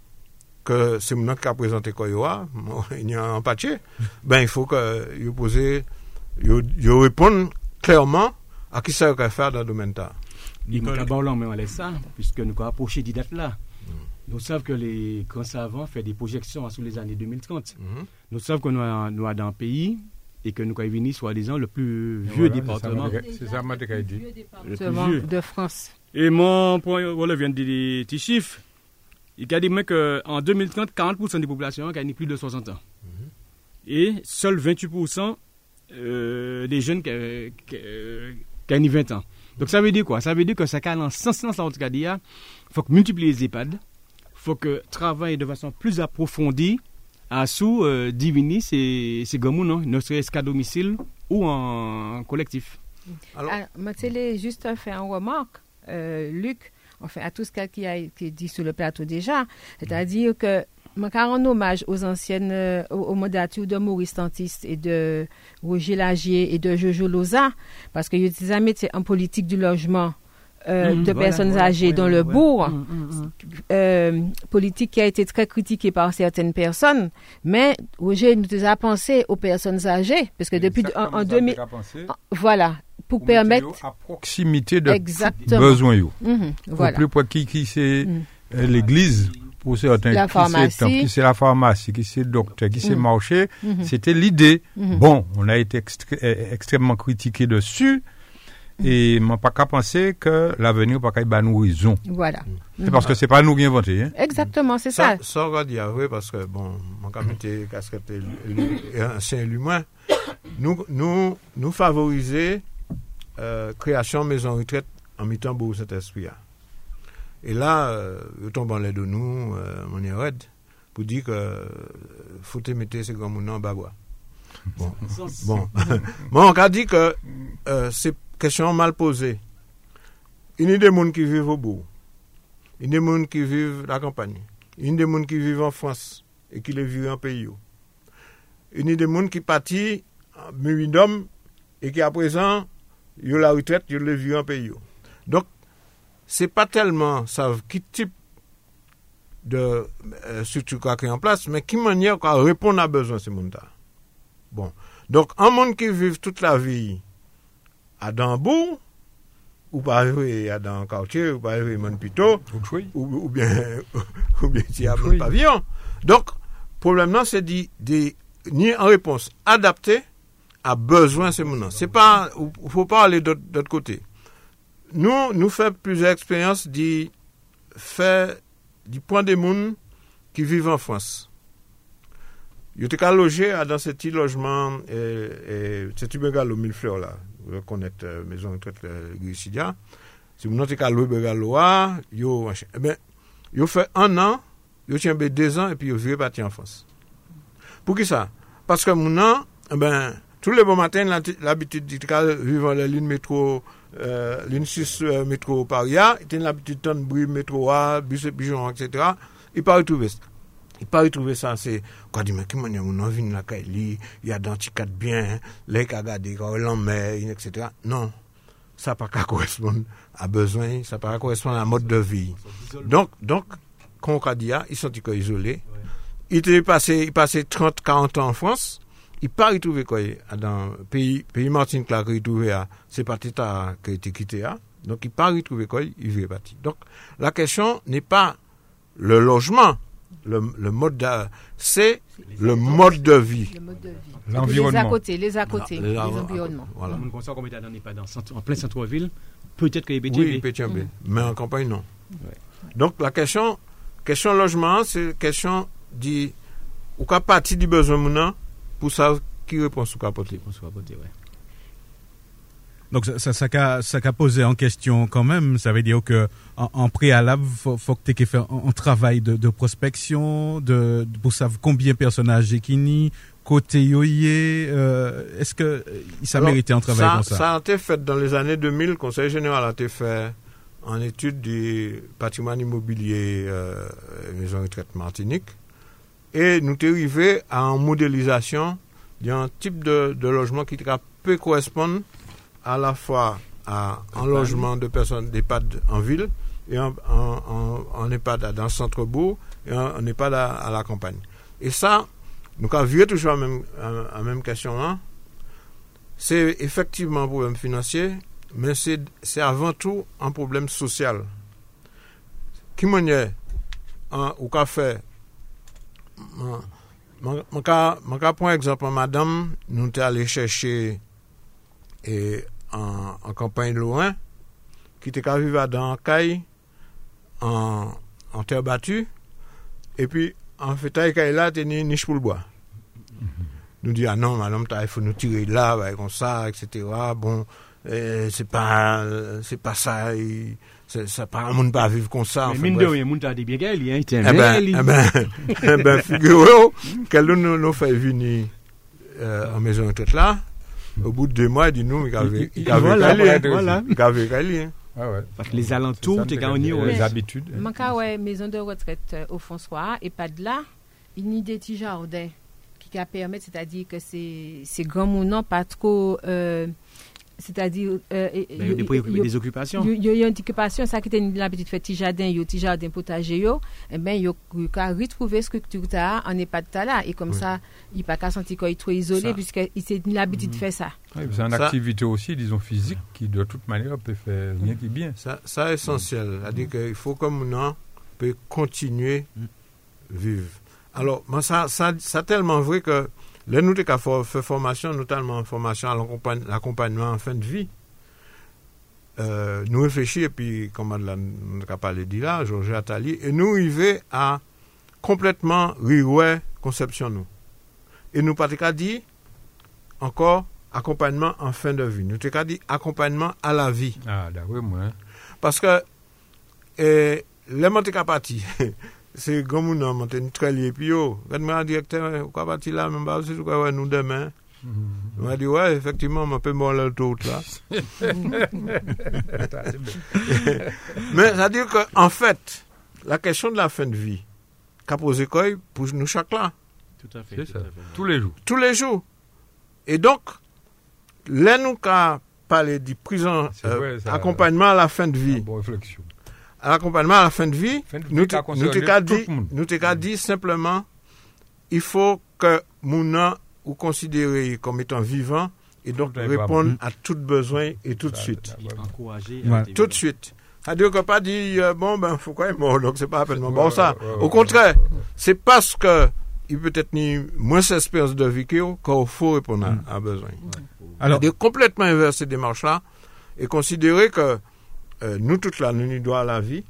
que c'est moi qui a présenté quoi il y a un papier, ben il faut que vous posez, vous répondre clairement à qui ça va faire dans le domaine là. D'abord, on laisse ça, puisque nous avons approché des dates là. Nous savons que les grands savants font des projections sur les années 2030. Mm-hmm. Nous savons que nous, nous dans un pays et que nous avons venu soi-disant le plus vieux département. C'est ça, le plus vieux département de France. Et mon point voilà, vient de dire des petits chiffres. Il a dit qu'en 2030, 40% des populations ont plus de 60 ans. Mhm. Et seuls 28% euh, des jeunes qui, ont 20 ans. Donc ça veut dire quoi? Ça veut dire que ça calme en sens sens en tout cas il faut multiplier les EHPAD, faut que travailler de façon plus approfondie à sous euh, divini c'est c'est non? Ne serait-ce qu'à domicile ou en collectif. Alors, ah, juste fait un remarque, euh, Luc, enfin à tout ce qui a été dit sur le plateau déjà, c'est-à-dire que je rends hommage aux anciennes, euh, aux, modalités de Maurice Tantiste et de Roger Lagier et de Jojo Loza, parce que a des en politique du logement euh, mm, de personnes âgées dans le bourg, mm, mm, euh, politique qui a été très critiquée par certaines personnes, mais Roger nous a pensé aux personnes âgées, parce que depuis en, 2000, voilà, pour permettre à proximité de besoins. Mm-hmm, voilà. plus près qui, qui c'est euh, l'église pour certains, La qui pharmacie. c'est qui c'est la pharmacie, qui c'est le docteur, qui c'est le marché, Mhm. c'était l'idée. Mhm. Bon, on a été extré- euh, extrêmement critiqué dessus, et on pas qu'à penser que l'avenir pas qu'à nous raison. Voilà. C'est parce que c'est pas nous qui inventons. Hein. Exactement, c'est ça. Ça, on va dire oui, parce que, bon, mon comité casquette ancien élu moins, nous, nous, nous favoriser euh, création maison retraite en mettant beau cet esprit là. Et là, euh, je tombe en l'aide de nous, euh, mon red, pour dire que euh, faut te mettre ces grands mounons en babois. Bon, bon. bon, on a dit que euh, c'est question mal posée. Il y a des gens qui vivent au bout. Il y a des gens qui vivent la campagne. Il y a des gens qui vivent en France et qui les vivent en pays. Il y a des gens qui partent en d'hommes et qui à présent, ils ont la retraite, ils les vivent en pays. Donc, c'est pas tellement ça qui type de euh, structure qu'on a créé en place, mais qui manière qu'on répond à besoin de ces gens-là. Bon. Donc, un monde qui vit toute la vie à Dambourg, ou pas arriver à dans quartier, ou pas à Monpito, Oui. ou, ou bien ou bien un pavillon. Donc, problème là, c'est d'y- ni en réponse adaptée à besoin de ces moments. C'est pas, faut pas aller d'autre d'autre côté. Nous, nous faisons plusieurs expériences d'y faire du point des gens qui vivent en France. Ils étaient logés à- dans ce petit logement, et, et, bungalow mille fleurs là, reconnaître la maison de retraite euh, Guissidia. Si vous notez qu'à Louis-Bergalois, yo, eh ben, yo fait un an, yo tient deux ans, et puis yo viré parti en France. Pour qui ça? Parce que mon an, eh ben, tous les bons matins, l'habitude d'être vivant la ligne métro, euh, ligne 6 euh, métro Paris, il a l'habitude de bruit métro A, bus et pigeon, etc. Il part tout ouest. Il pas retrouver ça, c'est, quoi dit, mais qui m'a dit, envie la Kaili, il y a dans quatre bien, les quand on met, etc. Non. Ça pas correspondre à besoin, ça pas correspondre à mode de vie. Donc, donc, quand on a dit, ah, ils sont isolés. Il était passé, il passé 30, 40 ans en France. Il pas retrouvé quoi, dans le pays, pays Martinique là, qu'il retrouvé à, c'est pas Tita qui a été quitté, ah. Donc, il pas retrouvé quoi, il est parti. Donc, la question n'est pas le logement, le, le mode de, c'est le mode de vie. L'environnement. Les à côté, les à côté, les environnements. Voilà. Pas dans, centre- en plein centre-ville, peut-être qu'il y a Oui, BTB. Pétiambé. Mais en campagne, non. Ouais. Donc, la question, question logement, c'est question dit, ou qu'à partir du besoin maintenant, pour savoir qui répond sous ouais. Donc ça, ça, ça, ça qu'a posé en question quand même. Ça veut dire que en, en préalable, faut, faut que tu aies fait un, un travail de, de prospection, de, de- pour savoir combien de personnages ni côté yoyé. Euh, Est-ce que euh, ça Alors, méritait un travail ça, comme ça, Ça a été fait dans les années 2000. Le Conseil général a été fait en étude du patrimoine immobilier euh, Maison Retraite Martinique. Et nous sommes arrivés à une modélisation d'un type de, de logement qui peut correspondre à la fois à un logement de personnes d'EHPAD en ville et en, en, en, en EHPAD dans le centre-bourg et en, en EHPAD à, à, la campagne. Et ça, nous avons vu toujours la même, à, à même question là. C'est effectivement un problème financier, mais c'est avant tout un problème social. Ki mwenye, ou ka fe, mwen ka pon ekzampan madame, nou te ale chèche an kampany louan, ki te ka viva dan kay, an, an ter batu, epi an fetay ka e la te ni nish pou l'boa. Mm-hmm. Nou di, anan, ah, non, anan, ta e foun nou tire la, vay kon sa, etc. Bon, eh, se pa, se pa sa, sa pa, moun pa viv kon sa. Men minde ou e moun ta di biye gèli, e ten gèli. E ben, e ben, eh figure ou, ke loun nou nou fay vini an euh, mezon etot la, Au bout de deux mois, il dit nous, il avait calé. Il avait calé. Ah ouais. Parce que les alentours, ça, gagné, les- habitudes. Manka, ouais, maison de retraite euh, au François, et pas de là, il n'y a des petits jardins qui a permettre, c'est-à-dire que c'est c'est grand mounant, pas trop, euh, c'est-à-dire, euh, et- Ben, il y a des, yo- préoccupés- yo- des occupations. yo yo yon occupation ça qui était l'habitude de faire petit jardin yo petit jardin potager yo. Eh ben yo yo ka retrouver structure ta en EHPAD ta là et comme Oui. ça il pas qu'à sentir qu'il est trop isolé puisque il s'est l'habitude de faire ça. Oui, c'est une Ça- activité aussi, disons, physique, qui de toute manière peut faire rien qui bien. ça ça est essentiel. C'est-à-dire qu'il faut comme nous peut continuer à vivre. Alors, ça, ça, ça tellement vrai que Le nou te ka fè formasyon, notalman formasyon an l'akompanyman an fin de vi, euh, nou reflechi, epi, koman la nou te ka pale di la, Georges Attali, e nou rive a kompletman riwe konsepsyon nou. E nou pa te ka di, ankor, akompanyman an fin de vi. Euh, nou te ka di, akompanyman a la vi. Ah, da wè mwen. Paske, e, lèman te ka pati, moi. Parce que et, les parti, c'est comme nous avons monté très lié. Puis, oh, quand directeur, quoi parti là, même pas aussi, quoi, nous demain. On m'a dit, ouais, effectivement, on peut mourir tout là. Mais ça veut dire qu'en fait, la question de la fin de vie, qu'a posé quoi pour nous chaque là. Tout à fait. Tous les jours. Tous les jours. Et donc, là, nous avons parlé du prison, euh, accompagnement à la fin de vie. Bonne réflexion. À l'accompagnement à la fin de vie, nous dit, nous dit simplement, il faut que mon ou considéré comme étant vivant et donc répondre à tout besoin et tout de suite. Encourager. Tout de suite. C'est-à-dire que pas dit, euh, bon, ben, faut quoi mort, donc c'est pas appellement bon ça. Au contraire, c'est parce que il peut être ni moins d'espérance de vie qu'il faut répondre à, mm. besoin. Alors, de complètement inverser cette démarche-là et considérer que euh, nous, toutes là, nous nous doit la vie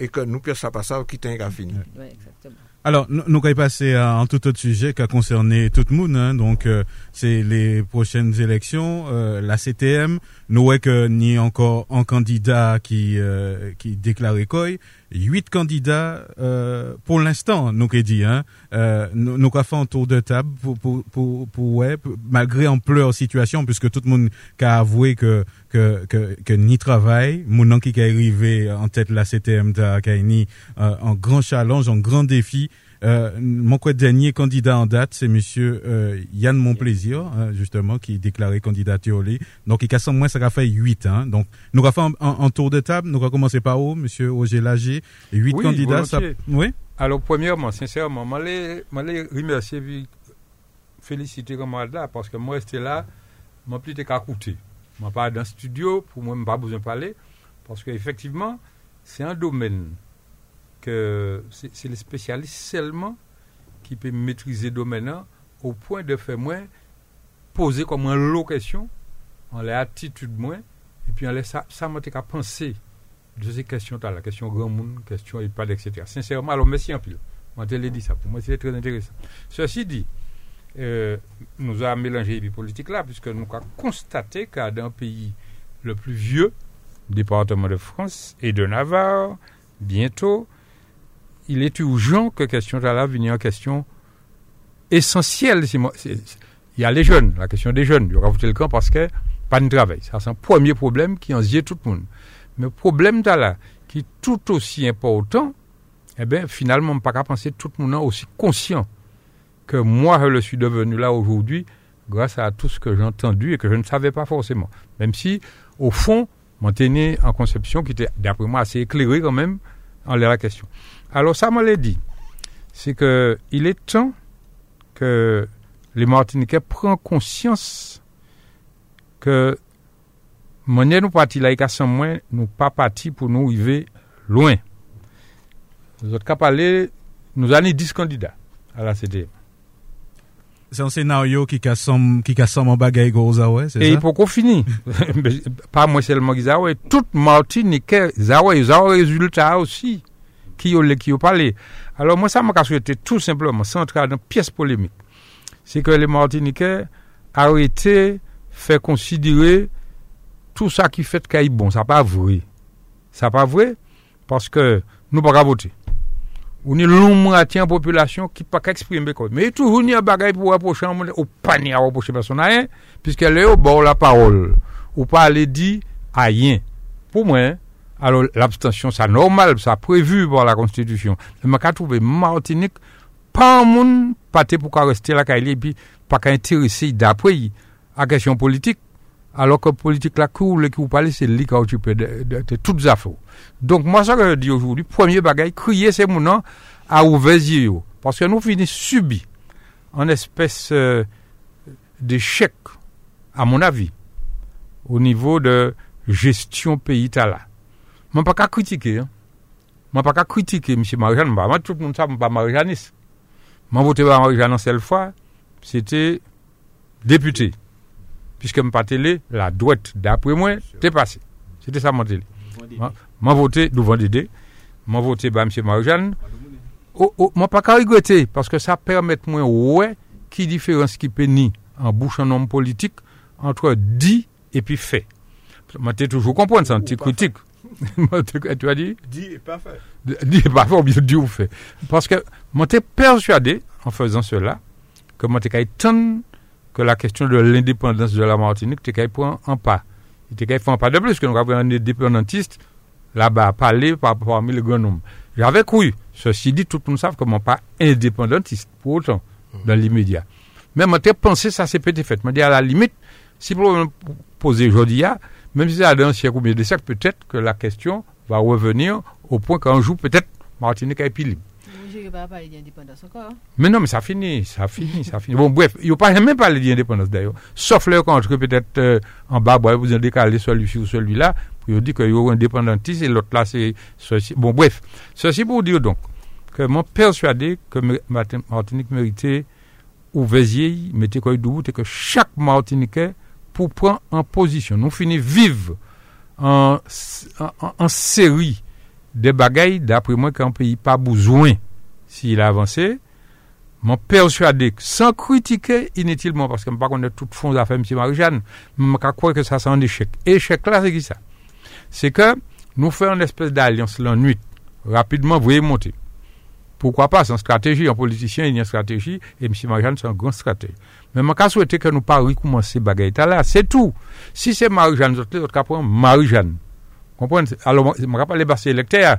et que nous, ça pas ça, qui t'en fini. Oui, exactement. Alors, nous allons passer à un tout autre sujet qui a concerné tout le monde. Hein. donc, euh, c'est les prochaines élections, euh, la CTM. Nous voyons que ni encore un candidat qui euh, qui déclare quoi. Huit candidats pour l'instant, nous avons dit. Hein, nous avons fait un tour de table pour pour pour, pour ouais, malgré situation, puisque tout le monde a avoué que que que, ni travail, mon qui est arrivé en tête de la CTM, qui a ni un grand challenge, un grand défi. Euh, mon dernier candidat en date, c'est Monsieur euh, Yann Monplaisir, hein, justement, qui déclaré candidature. Donc, il a moins, ça a fait 8. Hein. Donc, nous avons fait un, tour de table. Nous avons commencé par où, Monsieur Roger Lager. 8 candidats. Ça... Oui. Alors, premièrement, sincèrement, je voulais remercier féliciter comme là, parce que moi, j'étais là, je plus qu'à écouter. Je pas dans le studio, pour moi, je n'ai pas besoin de parler, parce qu'effectivement, c'est un domaine c'est les spécialistes seulement qui peuvent maîtriser le domaine au point de faire moins poser comme une location en l'attitude moins et puis en laisse ça, ça m'a qu'à penser de ces questions-là, la question grand monde, question EHPAD, etc. Sincèrement, alors merci en pile. Moi, je l'ai dit ça. Pour moi, c'est très intéressant. Ceci dit, euh, nous avons mélangé les politiques là, puisque nous avons constaté qu'à un pays le plus vieux, département de France et de Navarre, bientôt, il est urgent que question là vienne en question essentielle. Il y a les jeunes, la question des jeunes. Il y aura le camp parce que pas de travail. Ça, c'est un premier problème qui en tout le monde. Mais le problème là, qui est tout aussi important, eh bien, finalement, pas qu'à penser tout le monde aussi conscient que moi, je le suis devenu là aujourd'hui grâce à tout ce que j'ai entendu et que je ne savais pas forcément. Même si, au fond, mon en conception qui était, d'après moi, assez éclairé quand même la question. Alors ça me l'a dit, c'est que il est temps que les Martiniquais prennent conscience que monnaie nous parti là, sans moins, nous pas parti pour nous arriver loin. Nous autres parler, nous avons 10 candidats à la CDM. C'est un scénario qui casse qui casse en bagaille c'est ça? Et il faut qu'on finisse. pas moi seulement Zawe, toute Martinique, Zawe, Zawe résultat aussi qui ont qui parlé. Alors moi ça m'a souhaité tout simplement entrer dans pièce polémique. C'est que les Martiniquais arrêté fait considérer tout ça qui fait qu'il bon, ça pas vrai. Ça pas vrai parce que nous pas voter. On est long en population qui pas exprimer quoi. Mais toujours y a bagaille pour approcher au panier à approcher personne rien puisqu'elle est au bord la parole ou pas aller dire rien. Pour moi, alors, l'abstention, c'est normal, c'est prévu par la Constitution. Mais je trouve Martinique, pas un monde, pas pour rester là, et puis pas intéressé d'après à la question politique. Alors que politique, cour, qui vous parlez, c'est lui qui occupé de, de, de, toutes affaires. Donc, moi, ça que je dis aujourd'hui, premier bagage, crier ces mots à ouvrir yeux. Parce que nous finissons subis en espèce euh, d'échec, à mon avis, au niveau de gestion pays là. Je ne pas critiquer. Hein. Mwen pa ka kritike M. Marijan, mwen tout moun sa mwen pa Marijanis. Mwen vote pa Marijan an sel fwa, c'ete depute. Piske mwen pa tele, la dwet dapre mwen, te pase. C'ete sa mwen tele. Mwen vote, nou vandide, mwen vote pa M. Marijan. Mwen pa ka rigwete, paske sa permette mwen wè ki diferans ki pe ni an bouch an om politik antre di epi fe. Mwen te toujou kompwen, san ti kritik. tu as dit? Dit et pas fait. Dit et pas fait, ou bien dit ou fait. Parce que moi, t'ai persuadé, en faisant cela, que moi, t'ai étonné que la question de l'indépendance de la Martinique, t'es qu'à prendre un pas. Qu'à faire un pas de plus, que nous avons un indépendantiste là-bas, parler par, parmi les grands nombres. J'avais cru. Ceci dit, tout le monde sait que moi, pas indépendantiste, pour autant, dans l'immédiat. Mais moi, t'ai pensé, ça c'est peut-être fait. Moi, dit à la limite, si pour poser aujourd'hui, même si c'est dans un siècle ou bien des siècles, peut-être que la question va revenir au point qu'un jour, peut-être, Martinique est plus libre. Mais non, mais ça finit, ça finit, ça finit. Bon, bref, il n'y a pas même parlé d'indépendance d'ailleurs. Sauf le contre, peut-être euh, en bas, vous avez décalé celui-ci ou celui-là, puis vous dit qu'il y a indépendantiste et l'autre là, c'est. Bon, bref, ceci pour dire donc que moi, persuadé que Martinique méritait ou Vézier, mettez quoi et que chaque Martiniquais pour prendre en position. Nous finissons vivre en, en, série de bagailles, d'après moi, qu'un pays pas besoin, s'il a avancé. Je persuadé sans critiquer inutilement, parce que je ne pas connaître toutes fonds à faire, M. Marie-Jeanne, je crois que ça c'est un échec. Échec là, c'est qui ça? C'est que nous faisons une espèce d'alliance la nuit, rapidement, vous voyez monter. Pourquoi pas, c'est une stratégie, un politicien, il y a une stratégie, et M. Marie-Jeanne, c'est un grand stratège. Mais je souhaite que nous pas recommencer bagaille là, c'est tout. Si c'est Marie-Jeanne, nous autres Marie-Jeanne. Comprenez Alors, je ne pas les basser électeurs.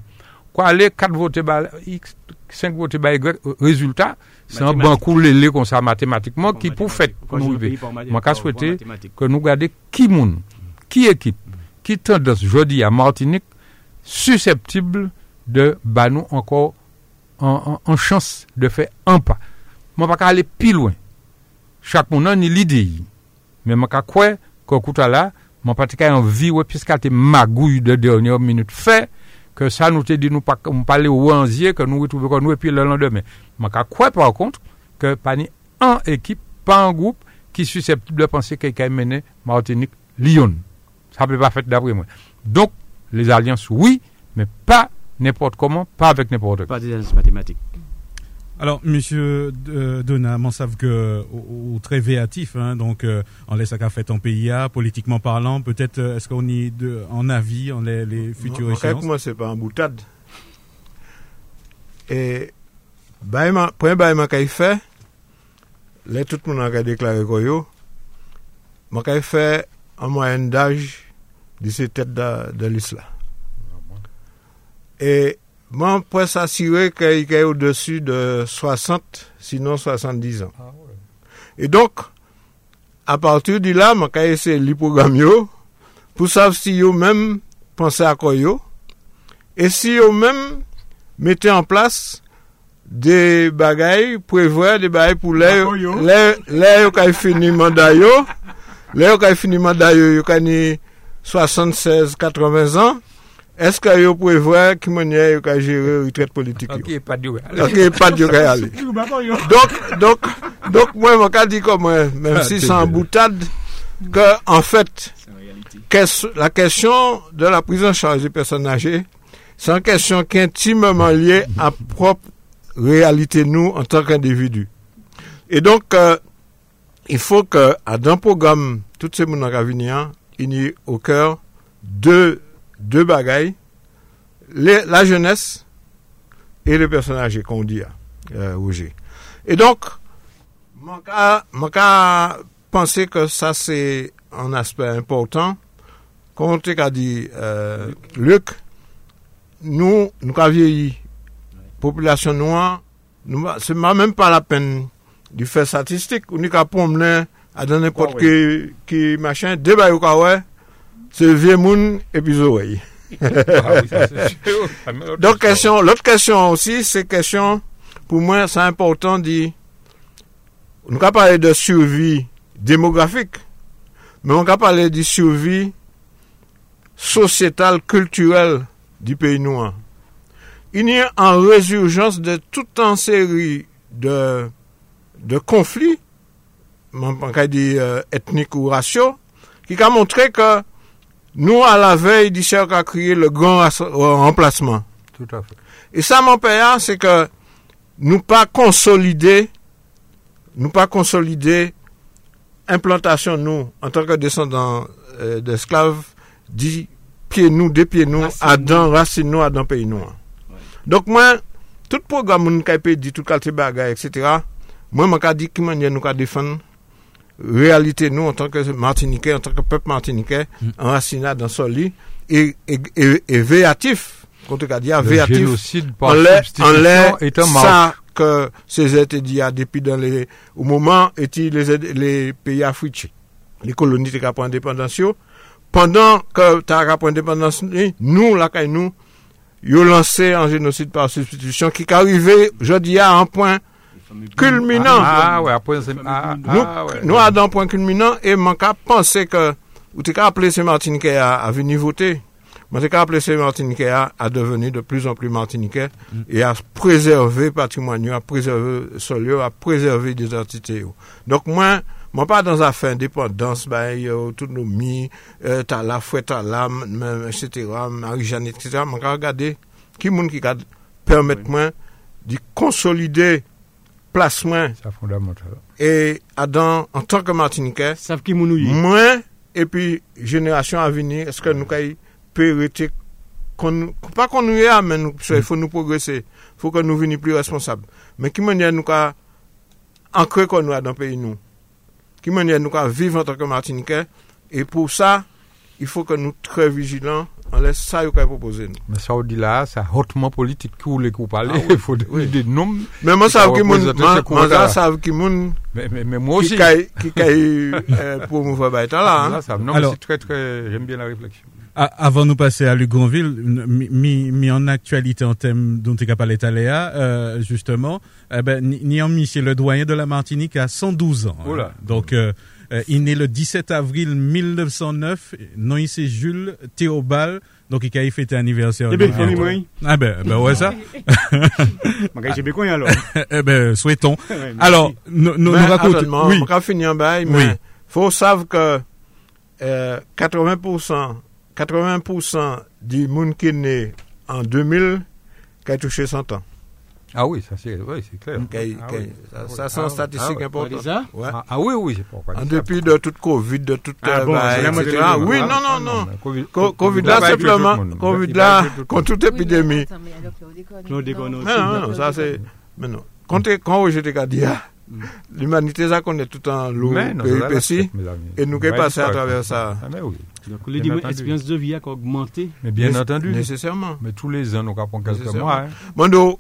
Quoi, aller 4 votes X, 5 votes baye grek, rezultat, se an bankou lele kon sa matematikman ki pou fet kon nou ve. Man ka souwete kon nou gade ki moun, ki ekip, ki tendos jodi a Martinique, susceptible de ba nou ankor an chans de fe an pa. Man pa ka ale pi loin. Chak moun an ni lide yi. Men man ka kwe, kon kouta la, man pa te ka an viwe piskate magouy de dernyon minute fey, que ça nous te dit nous pas parler au anzier, que nous retrouvons nous et puis le lendemain. Je crois par contre que pas ni un équipe, pas un groupe qui est susceptible de penser qu'il a mené Martinique Lyon. Ça ne peut pas faire d'après moi. Donc, les alliances, oui, mais pas n'importe comment, pas avec n'importe qui. Pas des alliances mathématiques. Alors, Monsieur euh, Donam, on savent que ou, très véatif, hein, donc euh, on laisse à fait en PIA, politiquement parlant, peut-être euh, est-ce qu'on y de, en avis, en les, les futures échéances Moi, c'est pas un boutade. Et baïma, point baïma qu'il fait, là tout le monde a déclaré quoi yo, moi qu'il fait en moyenne d'âge de ces têtes de, de l'islam. Et Bon, mwen pou s'assure ke y kè ou desu de 60, sinon 70 an. Ah, ouais. E donk, a partir di la, mwen kè ese li program yo, pou sav si yo mèm panse akoy yo, e si yo mèm mette an plas de bagay, prevwa de bagay pou lè yo? kè fini manday yo, lè yo kè fini manday yo, yo kè ni 76-80 an, est-ce que vous pouvez voir qui manière de gérer la retraite politique Ok, pas de Ok, pas de aller. donc, donc, donc, moi, je dis comme même ah, si c'est en boutade, que, en fait, la question de la prise en charge des personnes âgées, c'est une question qui est intimement liée à propre réalité nous en tant qu'individus. Et donc, euh, il faut que, dans le programme, toutes ces gens qui il y ait au cœur deux de bagay, la jeunesse et le personnage qu'on dit à euh, Roger. Et donc, man ka pense que ça c'est un aspect important. Kon te ka di euh, Luc, nou nou ka vieyi populasyon nou an, nou se ma menm pa la pen di fe statistik, ou ni ka promene oh a dan nepot ki machin, debay ou ka wey c'est vieux et puis oreilles. Donc, question, l'autre question aussi, c'est question, pour moi, c'est important de, on va parler de survie démographique, mais on va parler de survie sociétale, culturelle du pays noir. il y a en résurgence de toute une série de, de conflits, on peut dire euh, ethniques ou raciaux, qui a montré que nous, à la veille du cercle à créer le grand euh, remplacement. Tout à fait. Et ça, mon père, c'est que nous pas consolider, nous pas consolider implantation, nous, en tant que descendants euh, d'esclaves, dit pieds nous, des pieds nous, Adam, racine nous, Adam, pays nous. Ouais. Donc, moi, tout programme, nous, dit tout quartier bagage, etc., moi, je dit, qui nous, nous, défendre réalité, nous, en tant que Martiniquais, en tant que peuple Martiniquais, mm. enracinat dans son lit, et, et, et, et véatif, contre Kadia, véatif, en l'air, ça que Césaire te dit, ah, depuis dans les, au moment, et les, les pays africains, les colonies qui ont indépendance, pendant que tu as indépendance, nous, la nous, ils ont lancé un génocide par substitution qui est arrivé, je dis, à un point Kulminant. Ah, ouais, après, ah, nou, ah, ouais. nou a dan point kulminant e man ka pense ke ou te ka aple se Martinique a, a veni vote. Man te ka aple se Martinique a a deveni de plus en plus Martinique mm. e a preserve patrimonio, a preserve solio, a preserve identite yo. Donk mwen, Mwen pa dans afe indépendance, bay, autonomi, euh, tala, fwe tala, etc., marijanet, etc., mwen ka gade ki moun ki ka permèt mwen di konsolide plasman. E adan an tanke Martinike mwen epi jenerasyon avini eske nou kay peritik kon, pa kon nou ya men nou, so, fò nou progresè fò kon nou vini pli responsab men ki mwenye nou ka ankre kon nou adan peyi nou ki mwenye nou ka vive an tanke Martinike e pou sa il fò kon nou tre vigilant on laisse ça qu'il proposer. Mais ça, on dit là, c'est hautement politique que vous voulez qu'on parle. Il faut oui. des noms. Mais moi, ça, qui moun, moi, ça, qui moun, mais, mais, mais moi aussi. Qui, qui, eu euh, pour faire bailler là, hein. ça, non, Alors, c'est très, très, j'aime bien la réflexion. Avant de nous passer à Lugonville, mis, mis en actualité en thème dont tu as parlé Taléa, euh, justement, eh ben, Nian Michel, le doyen de la Martinique, a 112 ans. Hein. Donc, euh, euh, il est né le 17 avril 1909. Non, il c'est Jules Théobald. Donc, il a fêté anniversaire. Eh ben, famille, moi. Ah ben, ben ouais, ça. J'ai bien alors. Eh ben, souhaitons. alors, nous, nous, ben, racontons. Oui. On va finir en bail, mais il faut savoir que euh, 80%, 80% du monde qui est né en 2000 qui a touché 100 ans. Ah oui, ça c'est oui, clair. ah, oui. Ça, ça c'est une statistique importante. Ouais. Ah, ah, oui, oui, c'est pourquoi. En dépit de toute Covid, de toute... Ah, bon, bah, etc. Ah, oui, non, non, non. COVID, COVID là, simplement, COVID là, contre toute épidémie. Non, non, non, ça c'est... Mais non. Quand, quand j'étais qu'à dire, l'humanité, ça connaît tout en loup, péripéties, et nous qui passé à travers ça. Ah, mais oui. Donc, l'espérance de vie a augmenté. Mais bien entendu. Nécessairement. Mais tous les ans, nous avons quelques mois. Mondo,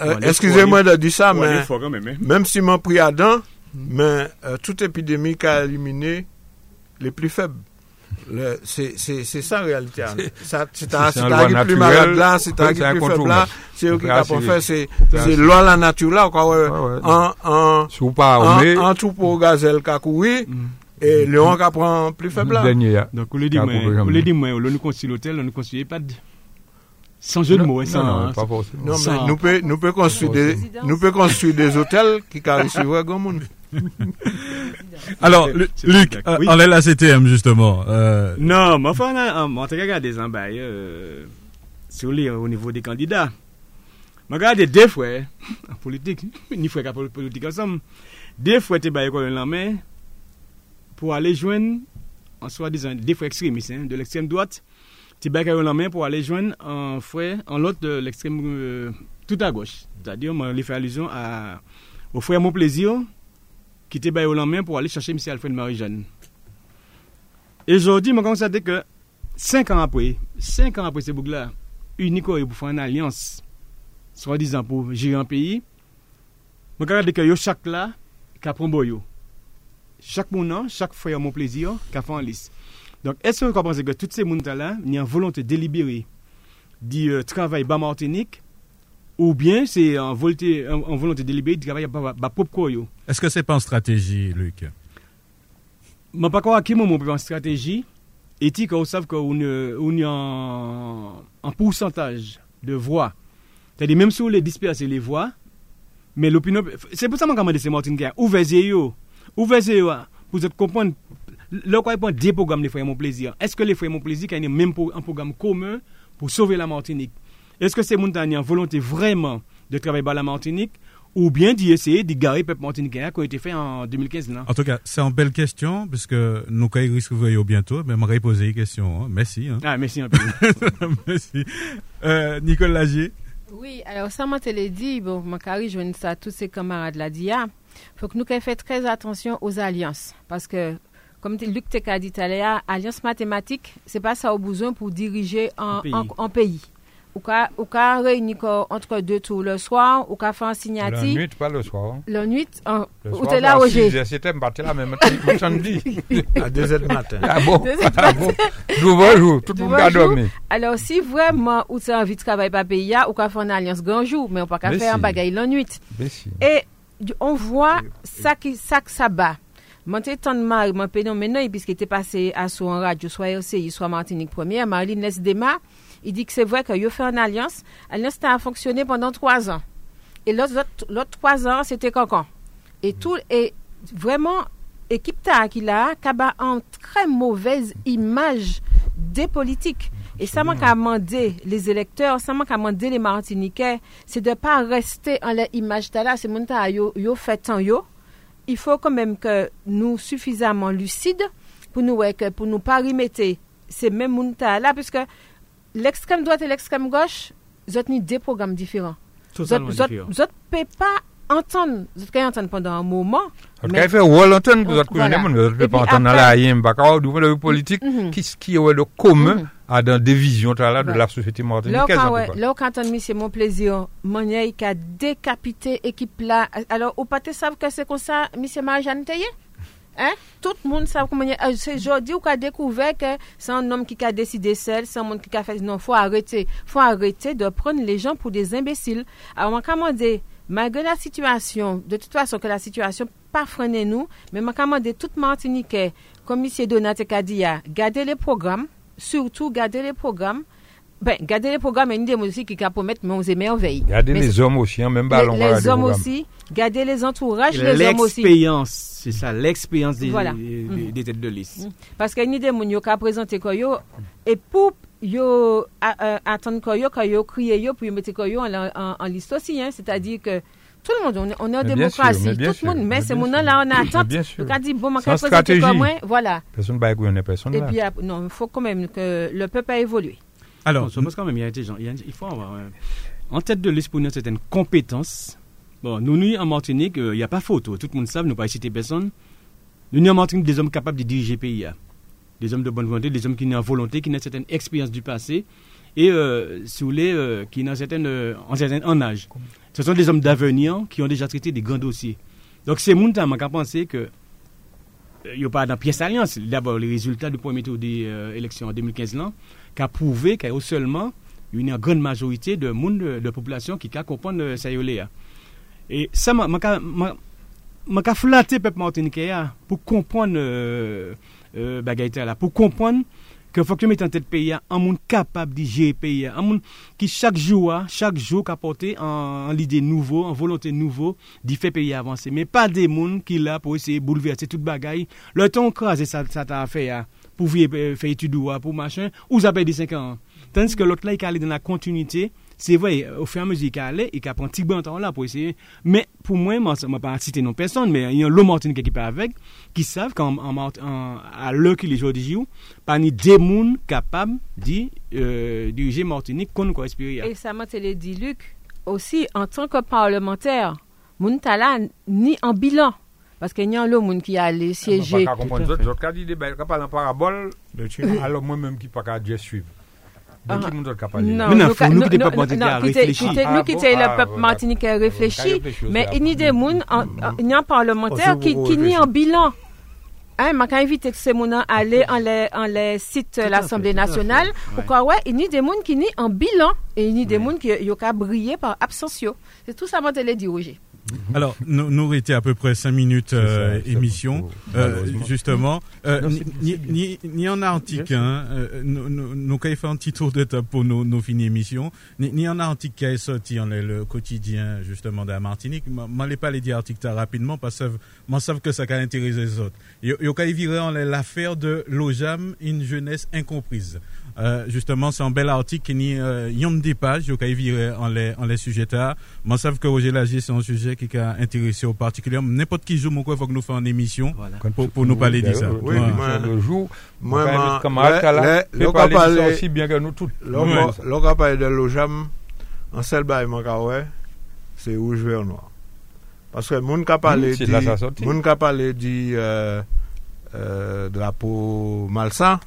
Eskizèmwen de di sa, mèm si mèm pri adan, mèm tout epidemi ka elimine le pli feb. Se sa realite an. Se ta agi pli marad la, se ta agi pli feb la, se yo ki ka pou fè, se lwa la natyou la, an tou pou gazel kakoui, e leon ka pran pli feb la. Ou le di mwen, ou le nou konsi lotel, ou nou konsi epad. Sans jeu de mots, ça. Non, pas forcément. Non, mais nous pouvons nous peut construire des, nous peut construire des hôtels qui carrent sur grand monde. Alors, Luc, euh, on est la CTM, justement. Euh... Non, mais enfin, on a regardé des embails euh, sur les, au niveau des candidats. Je regarde deux fois, en politique, ni fois qu'à politique ensemble, deux fois, tu la main pour aller joindre, en soi-disant, des fois extrémistes, hein, de l'extrême droite, Tibet a eu la main pour aller joindre un frère, en l'autre de l'extrême euh, tout à gauche. C'est-à-dire, lui fait allusion à, au frère Mon Plaisir, qui était eu la main pour aller chercher M. Alfred Marie-Jeanne. Et aujourd'hui, je constate que cinq ans après, cinq ans après ce bouc-là, uniquement pour faire une alliance, soi-disant pour gérer un pays, je regarde que chaque là, qui a pris Chaque moment, chaque frère Mon Plaisir, qui a fait en liste. Donc, est-ce que vous pensez que tous ces gens-là, il y a une volonté délibérée du euh, travail bas Martinique ou bien c'est en volonté, en, volonté délibérée de travailler bas propre Est-ce que c'est pas une stratégie, Luc? Je ne sais pas à quel moment on une stratégie. Éthique, on sait qu'on a un pourcentage de voix. C'est-à-dire, même si vous les dispersez les voix, mais l'opinion. C'est pour ça que je demande ces Martin Guerre. Ouvrez yo. Ouvrez yo? Vous êtes comprendre. Là, quoi, il des programmes, les frères Mon Plaisir. Est-ce que les frères Mon Plaisir, ont même un programme commun pour sauver la Martinique? Est-ce que c'est une volonté vraiment de travailler par la Martinique? Ou bien d'y essayer de garer peuple martiniquais qui a été fait en 2015 En tout cas, c'est une belle question parce que nous allons risquer bientôt, mais je vais poser une question. Hein. Merci. Hein. Ah, merci un peu. merci. Euh, Nicole Lagier. Oui, alors ça m'a dit, bon, je je ça à tous ces camarades la DIA. Il faut que nous fassions très attention aux alliances parce que comme Luc t'a dit tout à l'heure, alliance mathématique, c'est pas ça au besoin pour diriger un, pays ou ka, ou ka réunir entre deux tours le soir, ou ka faire un signature. La nuit, pas le soir. La nuit, ou t'es là, Roger? C'était parti là, même samedi. À 2 h du matin. Ah bon? Ah bon? jour, tout le monde a dormi. Alors, si vraiment, ou t'as envie de travailler pas pays, ou ka faire une alliance grand jour, mais on pas qu'à faire un bagaille la nuit. Et, on voit ça qui, ça que ça bat. J'étais tant de mari, mon pénon maintenant, puisqu'il était passé à son radio, soit RCI, soit Martinique Première, Marlene Nesdema, il dit que c'est vrai qu'il a fait une alliance. L'alliance a fonctionné pendant trois ans. Et l'autre trois ans, c'était Cancan. Et tout, et vraiment, équipe qui a, a une très mauvaise image des politiques. Et ça m'a demandé les électeurs, ça m'a demandé les Martiniquais, c'est de ne pas rester en l'image de là, c'est mon yo, yo fait tant yo. Il faut quand même que nous suffisamment lucides pour nous, pour nous pas remettre ces mêmes gens là, puisque l'extrême droite et l'extrême gauche, vous avez deux programmes différents. Totalement vous différents. Vous ne pouvez pas entendre, vous pouvez entendre pendant un moment. Vous avez fait rôle entendre, vous avez mais vous ne pouvez pas entendre dans la Yimba, du point de vue politique, qui qui est le commun mhm. à dans des visions de la société martiniquaise. Là, quand on mis, c'est mon plaisir, mon qui a décapité l'équipe là. Alors, vous ne savez que c'est comme ça, M. Marjane? Hein? Tout le monde sait comment euh, c'est aujourd'hui qu'on a découvert que c'est un homme qui a décidé seul, c'est un monde qui a fait non, faut arrêter. Faut arrêter de prendre les gens pour des imbéciles. Alors, on demandé, malgré la situation, de toute façon que la situation pas freiner nous, mais on demandé toute Martinique, comme M. Donat Kadia, garder les programmes, surtout garder les programmes, ben, garder les programmes, une des aussi qui promettre mais on émerveille. Garder les hommes aussi, hein, même ballon. Les, les hommes aussi, garder les entourages, les hommes aussi. L'expérience, c'est ça, l'expérience des, des, des, têtes de liste. Mm. Parce qu'il y a des gens qui ont présenté quoi et pour yo attendre quoi quand yo crier yo pour mettre quoi en, en, liste aussi, hein, c'est-à-dire que tout le monde, on est en démocratie, tout le monde, mais c'est mon là, on attend. Bien sûr. On dit, bon, ma stratégie. Comme moi, voilà. Personne ne va personne. Et puis, non, il faut quand même que le peuple a évolué. Alors, je pense quand même, il y a des gens, il faut avoir en tête de l'esprit une certaine compétence. Bon, nous, nous, en Martinique, il n'y a pas photo. Tout le monde sait, nous ne pas citer personne. Nous, nous, en Martinique, des hommes capables de diriger le pays. Des hommes de bonne volonté, des hommes qui ont volonté, qui ont une certaine expérience du passé et, euh, si vous voulez, euh, qui euh, en certain en âge. Ce sont des hommes d'avenir qui ont déjà traité des grands dossiers. Donc, c'est mon temps, penser que il n'y a pas dans pièce alliance. D'abord, les résultats du premier tour des élections en 2015 là, qui a prouvé qu'il y a seulement une grande majorité de monde de, population qui a comprendre ça Et ça m'a flatté peuple martiniquais pour comprendre euh, euh, pour comprendre que faut que mette en tête pays un monde capable de gérer pays un monde qui chaque jour chaque jour apporter en, l'idée nouveau en volonté nouveau d'y faire pays avancer mais pas des monde qui là pour essayer de bouleverser toute bagaille le temps crase ça ça t'a fait pour euh, faire études pour machin ou ça perd 5 ans. Tandis que l'autre là il est allé dans la continuité C'est vrai, au fur et à mesure qu'il allé, il a pris un petit bon temps là pour essayer. Mais pour moi, je ne vais pas citer non personne, mais il y a l'homme Martinique qui parle avec, qui savent qu'à l'heure qu'il est aujourd'hui, pas ni des gens capables de euh, diriger Martinique qu'on quoi respirer. Et ça m'a dit, Luc, aussi en tant que parlementaire, mon talent ni en bilan. Parce qu'il y a un monde qui a allé siéger. Je ne comprends pas. Je cas dit des parabole, alors moi-même qui ne pas Dieu suivre. Donc, qui nous capable Non, nous qui sommes pas Martinique à réfléchir. Nous qui sommes le peuple Martinique à réfléchir, mais il y a des gens, il y a un parlementaire qui n'y a un bilan. Hein, m'a invité ces gens à aller en les, en les sites de l'Assemblée nationale. Pourquoi ouais, il y a des gens qui n'y un bilan et il y a des gens qui ont brillé par absence. C'est tout ça que je dit, Roger. Alors, nous, nous étions à peu près cinq minutes euh, émission, euh, justement. Euh, ni, ni, ni, en article, hein, euh, nous, nous, nous fait un petit tour de table pour nos, nos finies émissions. Ni, ni en article qui est sorti en le quotidien, justement, de la Martinique. Je ne pas les dire article rapidement parce que je sais que ça va intéresser les autres. Il y a en l'affaire de l'OJAM, une jeunesse incomprise. Euh, justement, c'est un bel article qui n'y euh, a des pages, il y a en les, en les sujets Moi, je sais que Roger Lagier, c'est un sujet qui a intéressé au particulier. N'importe qui joue, mon quoi, faut que nous fassions une émission pour, pour nous parler de ça. Oui, moi, le jour, moi, le parler aussi bien que nous tous. L'on parler de l'OJAM, en seul bail, c'est rouge, vert, noir. Parce que pale di, moun ka pale di euh, euh, drapeau malsain,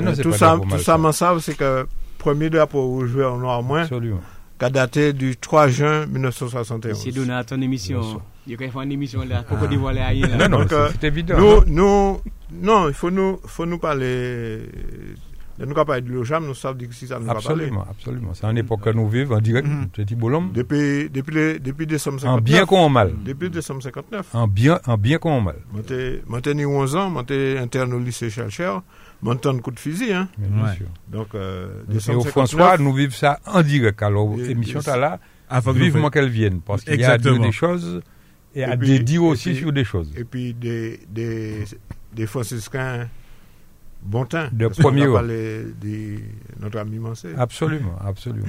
non, tout, ça, tout ça, m'en savent, c'est que premier drapeau rouge vert noir moins, qui a daté du 3 juin 1971. C'est donné à ton émission. Il y a une émission là, pourquoi ah. dévoiler rien Non, non, c'est évident. Nous, nous, non, il faut nous, faut nous parler nous ne pas de l'OJAM, nous savons que si ça ne va pas Absolument, absolument. C'est une époque que nous vivons en direct, mm. petit bolom. Depuis, depuis, depuis décembre 59. En bien en mal. Depuis décembre 59. En bien, en bien en mal. Moi, j'ai 11 ans, moi, j'étais interne au lycée Chalcher. Moi, un coup de fusil, hein. Bien sûr. Donc, euh, décembre 59. François, nous vivons ça en direct. Alors, l'émission est là. Vivement qu'elle vienne. Parce qu'il y a des choses et à dire aussi sur des choses. Et puis, des, des, des franciscains bon temps. De premier de notre ami Mansé. Absolument, absolument.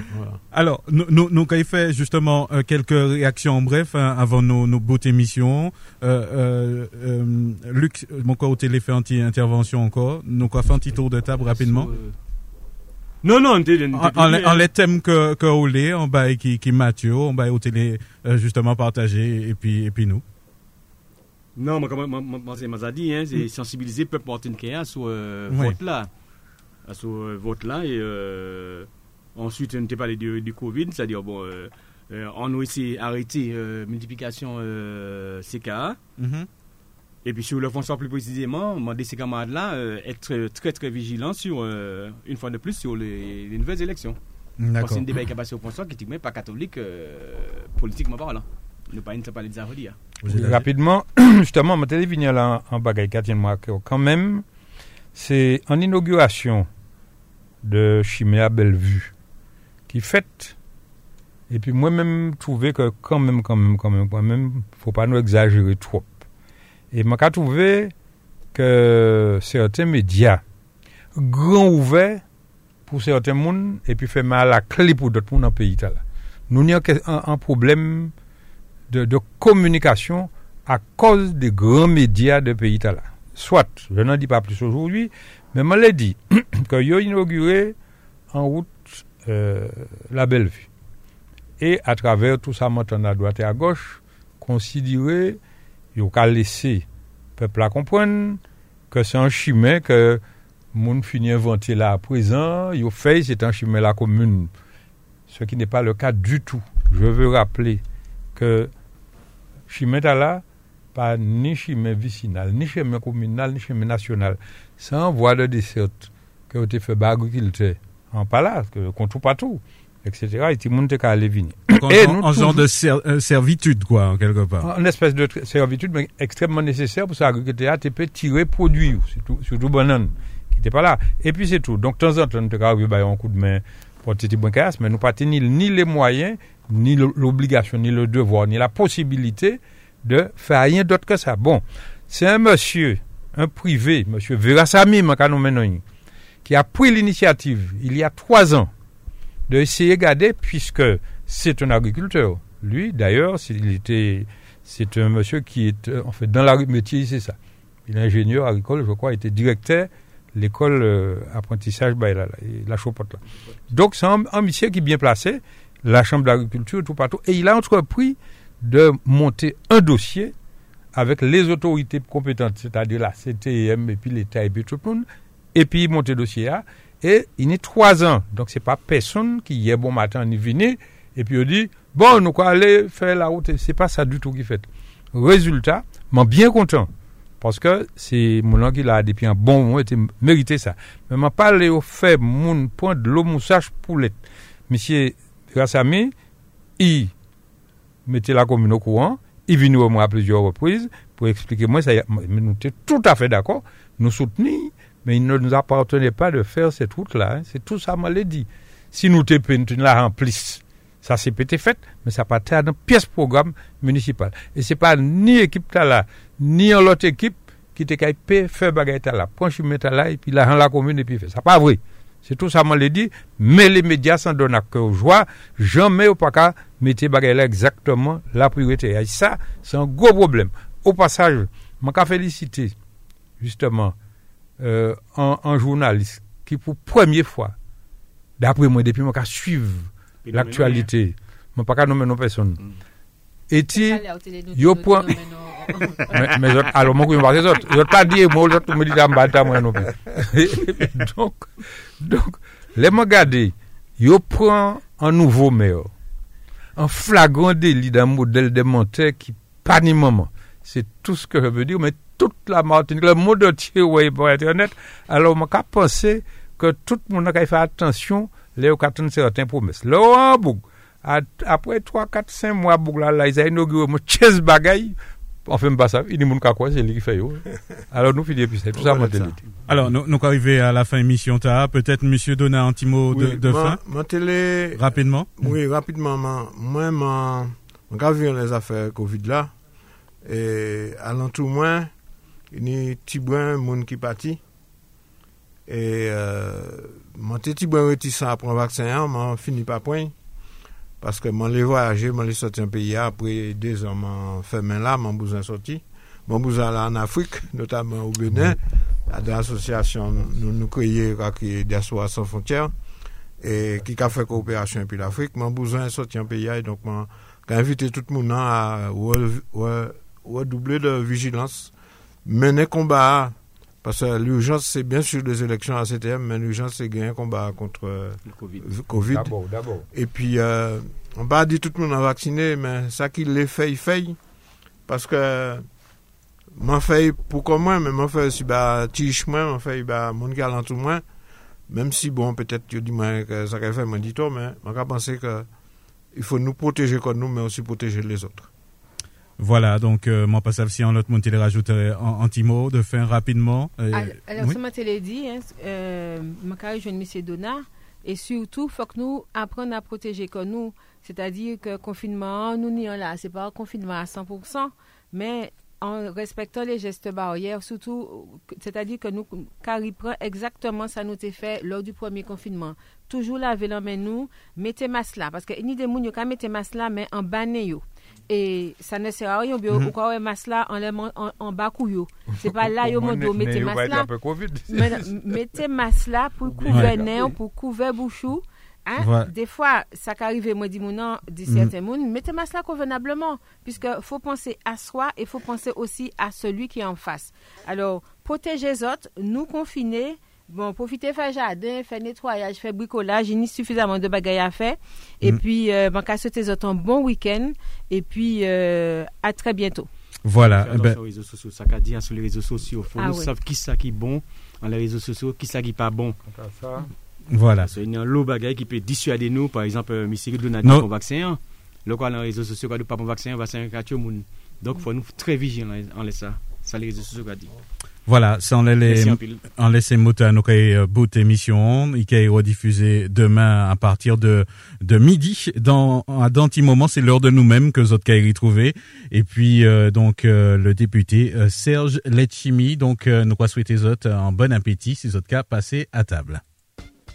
Alors, nous, nous, nous avons fait justement euh, quelques réactions en bref hein, avant nos, nos beaux émissions. Euh, euh, euh, Luc, mon côté, fait une intervention encore. Nous avons fait un petit tour de table rapidement? Non, non, en, les thèmes que, que on va qui, qui Mathieu, on va au télé justement partager et puis, et puis nous. Non, moi, comme je dit, hein, c'est mm. sensibiliser le peuple martiniquais sur euh, vote là. Sur euh, vote là. Et euh, ensuite, on n'était parlé du, du Covid, c'est-à-dire, bon, euh, on a essayé d'arrêter euh, multiplication CKA. Mm-hmm. Et puis, sur le fond, plus précisément, demander ces camarades-là être très, très vigilants sur, une fois de plus, sur les, les nouvelles élections. Parce que c'est un débat qui a passé au point qui n'est pas catholique, politiquement parlant. Ne pas, ne pas les dire. Rapidement, justement, ma télévision là en bagaille moi quand même, c'est en inauguration de Chimère Bellevue qui fait. Et puis moi-même trouvé que quand même, quand même, quand même, quand même, faut pas nous exagérer trop. Et m'a trouvé que certains médias grand ouverts pour certains monde et puis fait mal à la clé pour d'autres monde dans le pays là. Nous avons un problème de, communication à cause des grands médias de pays. Soit, je n'en dis pas plus aujourd'hui, mais je l'ai dit, qu'ils ont inauguré en route euh, la belle vue. Et à travers tout ça, maintenant à droite et à gauche, considérer, ils ont laisser le peuple à comprendre que c'est un chemin que monde finit inventer là à présent, ont fait, c'est un chemin la commune. Ce qui n'est pas le cas du tout. Je veux rappeler que chemin là, pas ni chemin vicinal, ni chemin communal, ni chemin national. C'est un voie de dessert que vous avez fait agriculteur en palace, qu'on trouve pas tout, etc. Et tout le monde est allé venir. Et en, genre de euh, servitude, quoi, en quelque part. Une espèce de servitude, mais extrêmement nécessaire pour que l'agriculteur peut tirer produit, surtout, surtout banane, qui n'était pas là. Et puis c'est tout. Donc, de temps en temps, on peut un coup de main pour petit mais nous pas ni, ni les moyens, ni l'obligation, ni le devoir, ni la possibilité de faire rien d'autre que ça. Bon, c'est un monsieur, un privé, monsieur Verasami qui a pris l'initiative il y a trois ans de de garder, puisque c'est un agriculteur. Lui, d'ailleurs, c'est un monsieur qui est, en fait, dans la métier, c'est ça. Il est ingénieur agricole, je crois, il était directeur l'école euh, apprentissage bah, la, la, Chopote là. Donc c'est un, monsieur qui est bien placé, la chambre d'agriculture tout partout, et il a entrepris de monter un dossier avec les autorités compétentes, c'est-à-dire la CTM et puis l'État et puis tout le monde, et puis monter dossier là, et il est trois ans, donc c'est pas personne qui est bon matin ni venu, et puis on dit, bon, nous allons aller faire la route, c'est pas ça du tout qui fait. Résultat, mais bien content. Parce que c'est mon qui l'a depuis un bon moment mérité ça. Mais m'a parlé au fait mon point de l'eau moussage poulette monsieur grâce à moi il mettez la commune au courant. Il vient moins à plusieurs reprises pour expliquer moi ça. Nous sommes tout à fait d'accord. Nous soutenons, mais il ne nous appartenait pas de faire cette route-là. Hein. C'est tout ça, l'ai dit. Si nous te la remplissons, ça s'est peut-être fait, mais ça pas dans pièce programme municipal. Et c'est pas ni équipe là, ni l'autre équipe qui te fait faire bagaille là. Prends chemin là et puis là la commune et puis fait. Ça pas vrai. C'est tout ça, moi l'ai dit. Mais les médias s'en donnent à cœur joie. Jamais au pas qu'à mettre bagaille là exactement la priorité. Et ça, c'est un gros problème. Au passage, je qu'à féliciter, justement, euh, un, journaliste qui, pour première fois, d'après moi, depuis, je suivre l'actualité, je ne pas nommer nos personnes. Mm. Et men zot alo mwen kou yon vase zot zot pa diye mwen zot mwen di dam bata mwen nou donk donk le mwen gade yo pran an nouvo meyo an flagrant délit d'un modèle de Montaigne qui panie maman. C'est tout ce que je veux dire, mais toute la Martinique, le monde entier, oui, pour être honnête, alors on a pensé que tout le monde a fait attention, les a certaines promesses. Là, en Boug, après 3, 4, 5 mois, Boug, là, là, ils ont inauguré mon chaise bagaille, En fait, il y a des gens qui fait Alors, nous finissons plus. Tout ça, mentalité. Alors, nous, nous arrivons à la fin de l'émission. Peut-être, monsieur, donner un petit mot de, oui, de fin. Ma télé, rapidement. Oui, rapidement. Moi, moi, je les affaires Covid là. Et, allant tout moins, il y a des petits gens qui parti. Et, euh, mon petit bon réticent à prendre vaccin, on finit pas point. Paske man le voyaje, man le soti an peyi a, apre de zan man femen la, man bouzan soti. Man bouzan la an Afrik, notamen ou Benin, de asosyasyon nou nou kreye kakye Diaswa San Fontier, ki ka fe kooperasyon pi l'Afrik. Man bouzan soti an peyi a, donk man ka invite tout mounan a wè double de vigilans, mene komba a, parce que l'urgence, c'est bien sûr des élections à CTM, mais l'urgence, c'est gagner un combat contre le Covid. Et puis, euh, on va dire tout le monde a vacciné, mais ça qu'il les fait, il fait. Parce que, m'en fait pour moi, mais m'en fait aussi, bah, tiche moi, m'en fait, bah, mon gars tout moins. Même si, bon, peut-être, tu dis moi que ça fait, moi, dit toi, mais, je pense que, il faut nous protéger comme nous, mais aussi protéger les autres. Voilà, donc euh, moi pas si en autre monté les rajouter un, petit mot de fin rapidement. Euh, alors, ce matin, je dit, hein, euh, je M. Donna, et surtout, il faut que nous apprenions à protéger comme nous. C'est-à-dire que confinement, nous n'y là, c'est pas un confinement à 100%, mais en respectant les gestes barrières, surtout, c'est-à-dire que nous, car il prend exactement ça nous a fait lors du premier confinement. Toujours laver la main nous, mettez masque là, parce que ni des qui mettre masque là, mais en bas et ça ne sert à rien mm -hmm. ou masque là en en, en bas couillou c'est pas là yo mondo mettez masque là mettez masque là pour couvrir nez pour couvrir bouchou Hein? Des fois, ça qu'arrive, moi, dis non, dit mm. certains mm mettez masque là convenablement, puisque faut penser à soi et faut penser aussi à celui qui est en face. Alors, protéger les autres, nous confiner, Bon, profitez, faire jardin, faire nettoyage, faire bricolage. Il y a suffisamment de bagages à faire. Et mm. puis, euh, ben, souhaiter un bon week-end. Et puis, euh, à très bientôt. Voilà. Ben... Sur les réseaux sociaux, ça qu'a dit hein, sur les réseaux sociaux. faut ah, nous savoir qui ça qui est bon dans les réseaux sociaux, qui ça qui pas bon. Voilà. Il y a un lot de qui peut dissuader nous, par exemple, M. Donadi pour vaccin. Le quoi dans les réseaux sociaux, quand nous pas bon vaccin, vaccin, Donc, il faut nous très vigilants en ça. Ça, les réseaux sociaux, dit. Voilà, sans les, en laisser moto à nos euh, bout émission, il est rediffusé demain à partir de, de midi dans, à dans petit moment, c'est l'heure de nous-mêmes que vous avez retrouvé. Et puis, euh, donc, euh, le député Serge Letchimi, donc, nous quoi souhaiter autres un bon appétit si autres cas passer à table.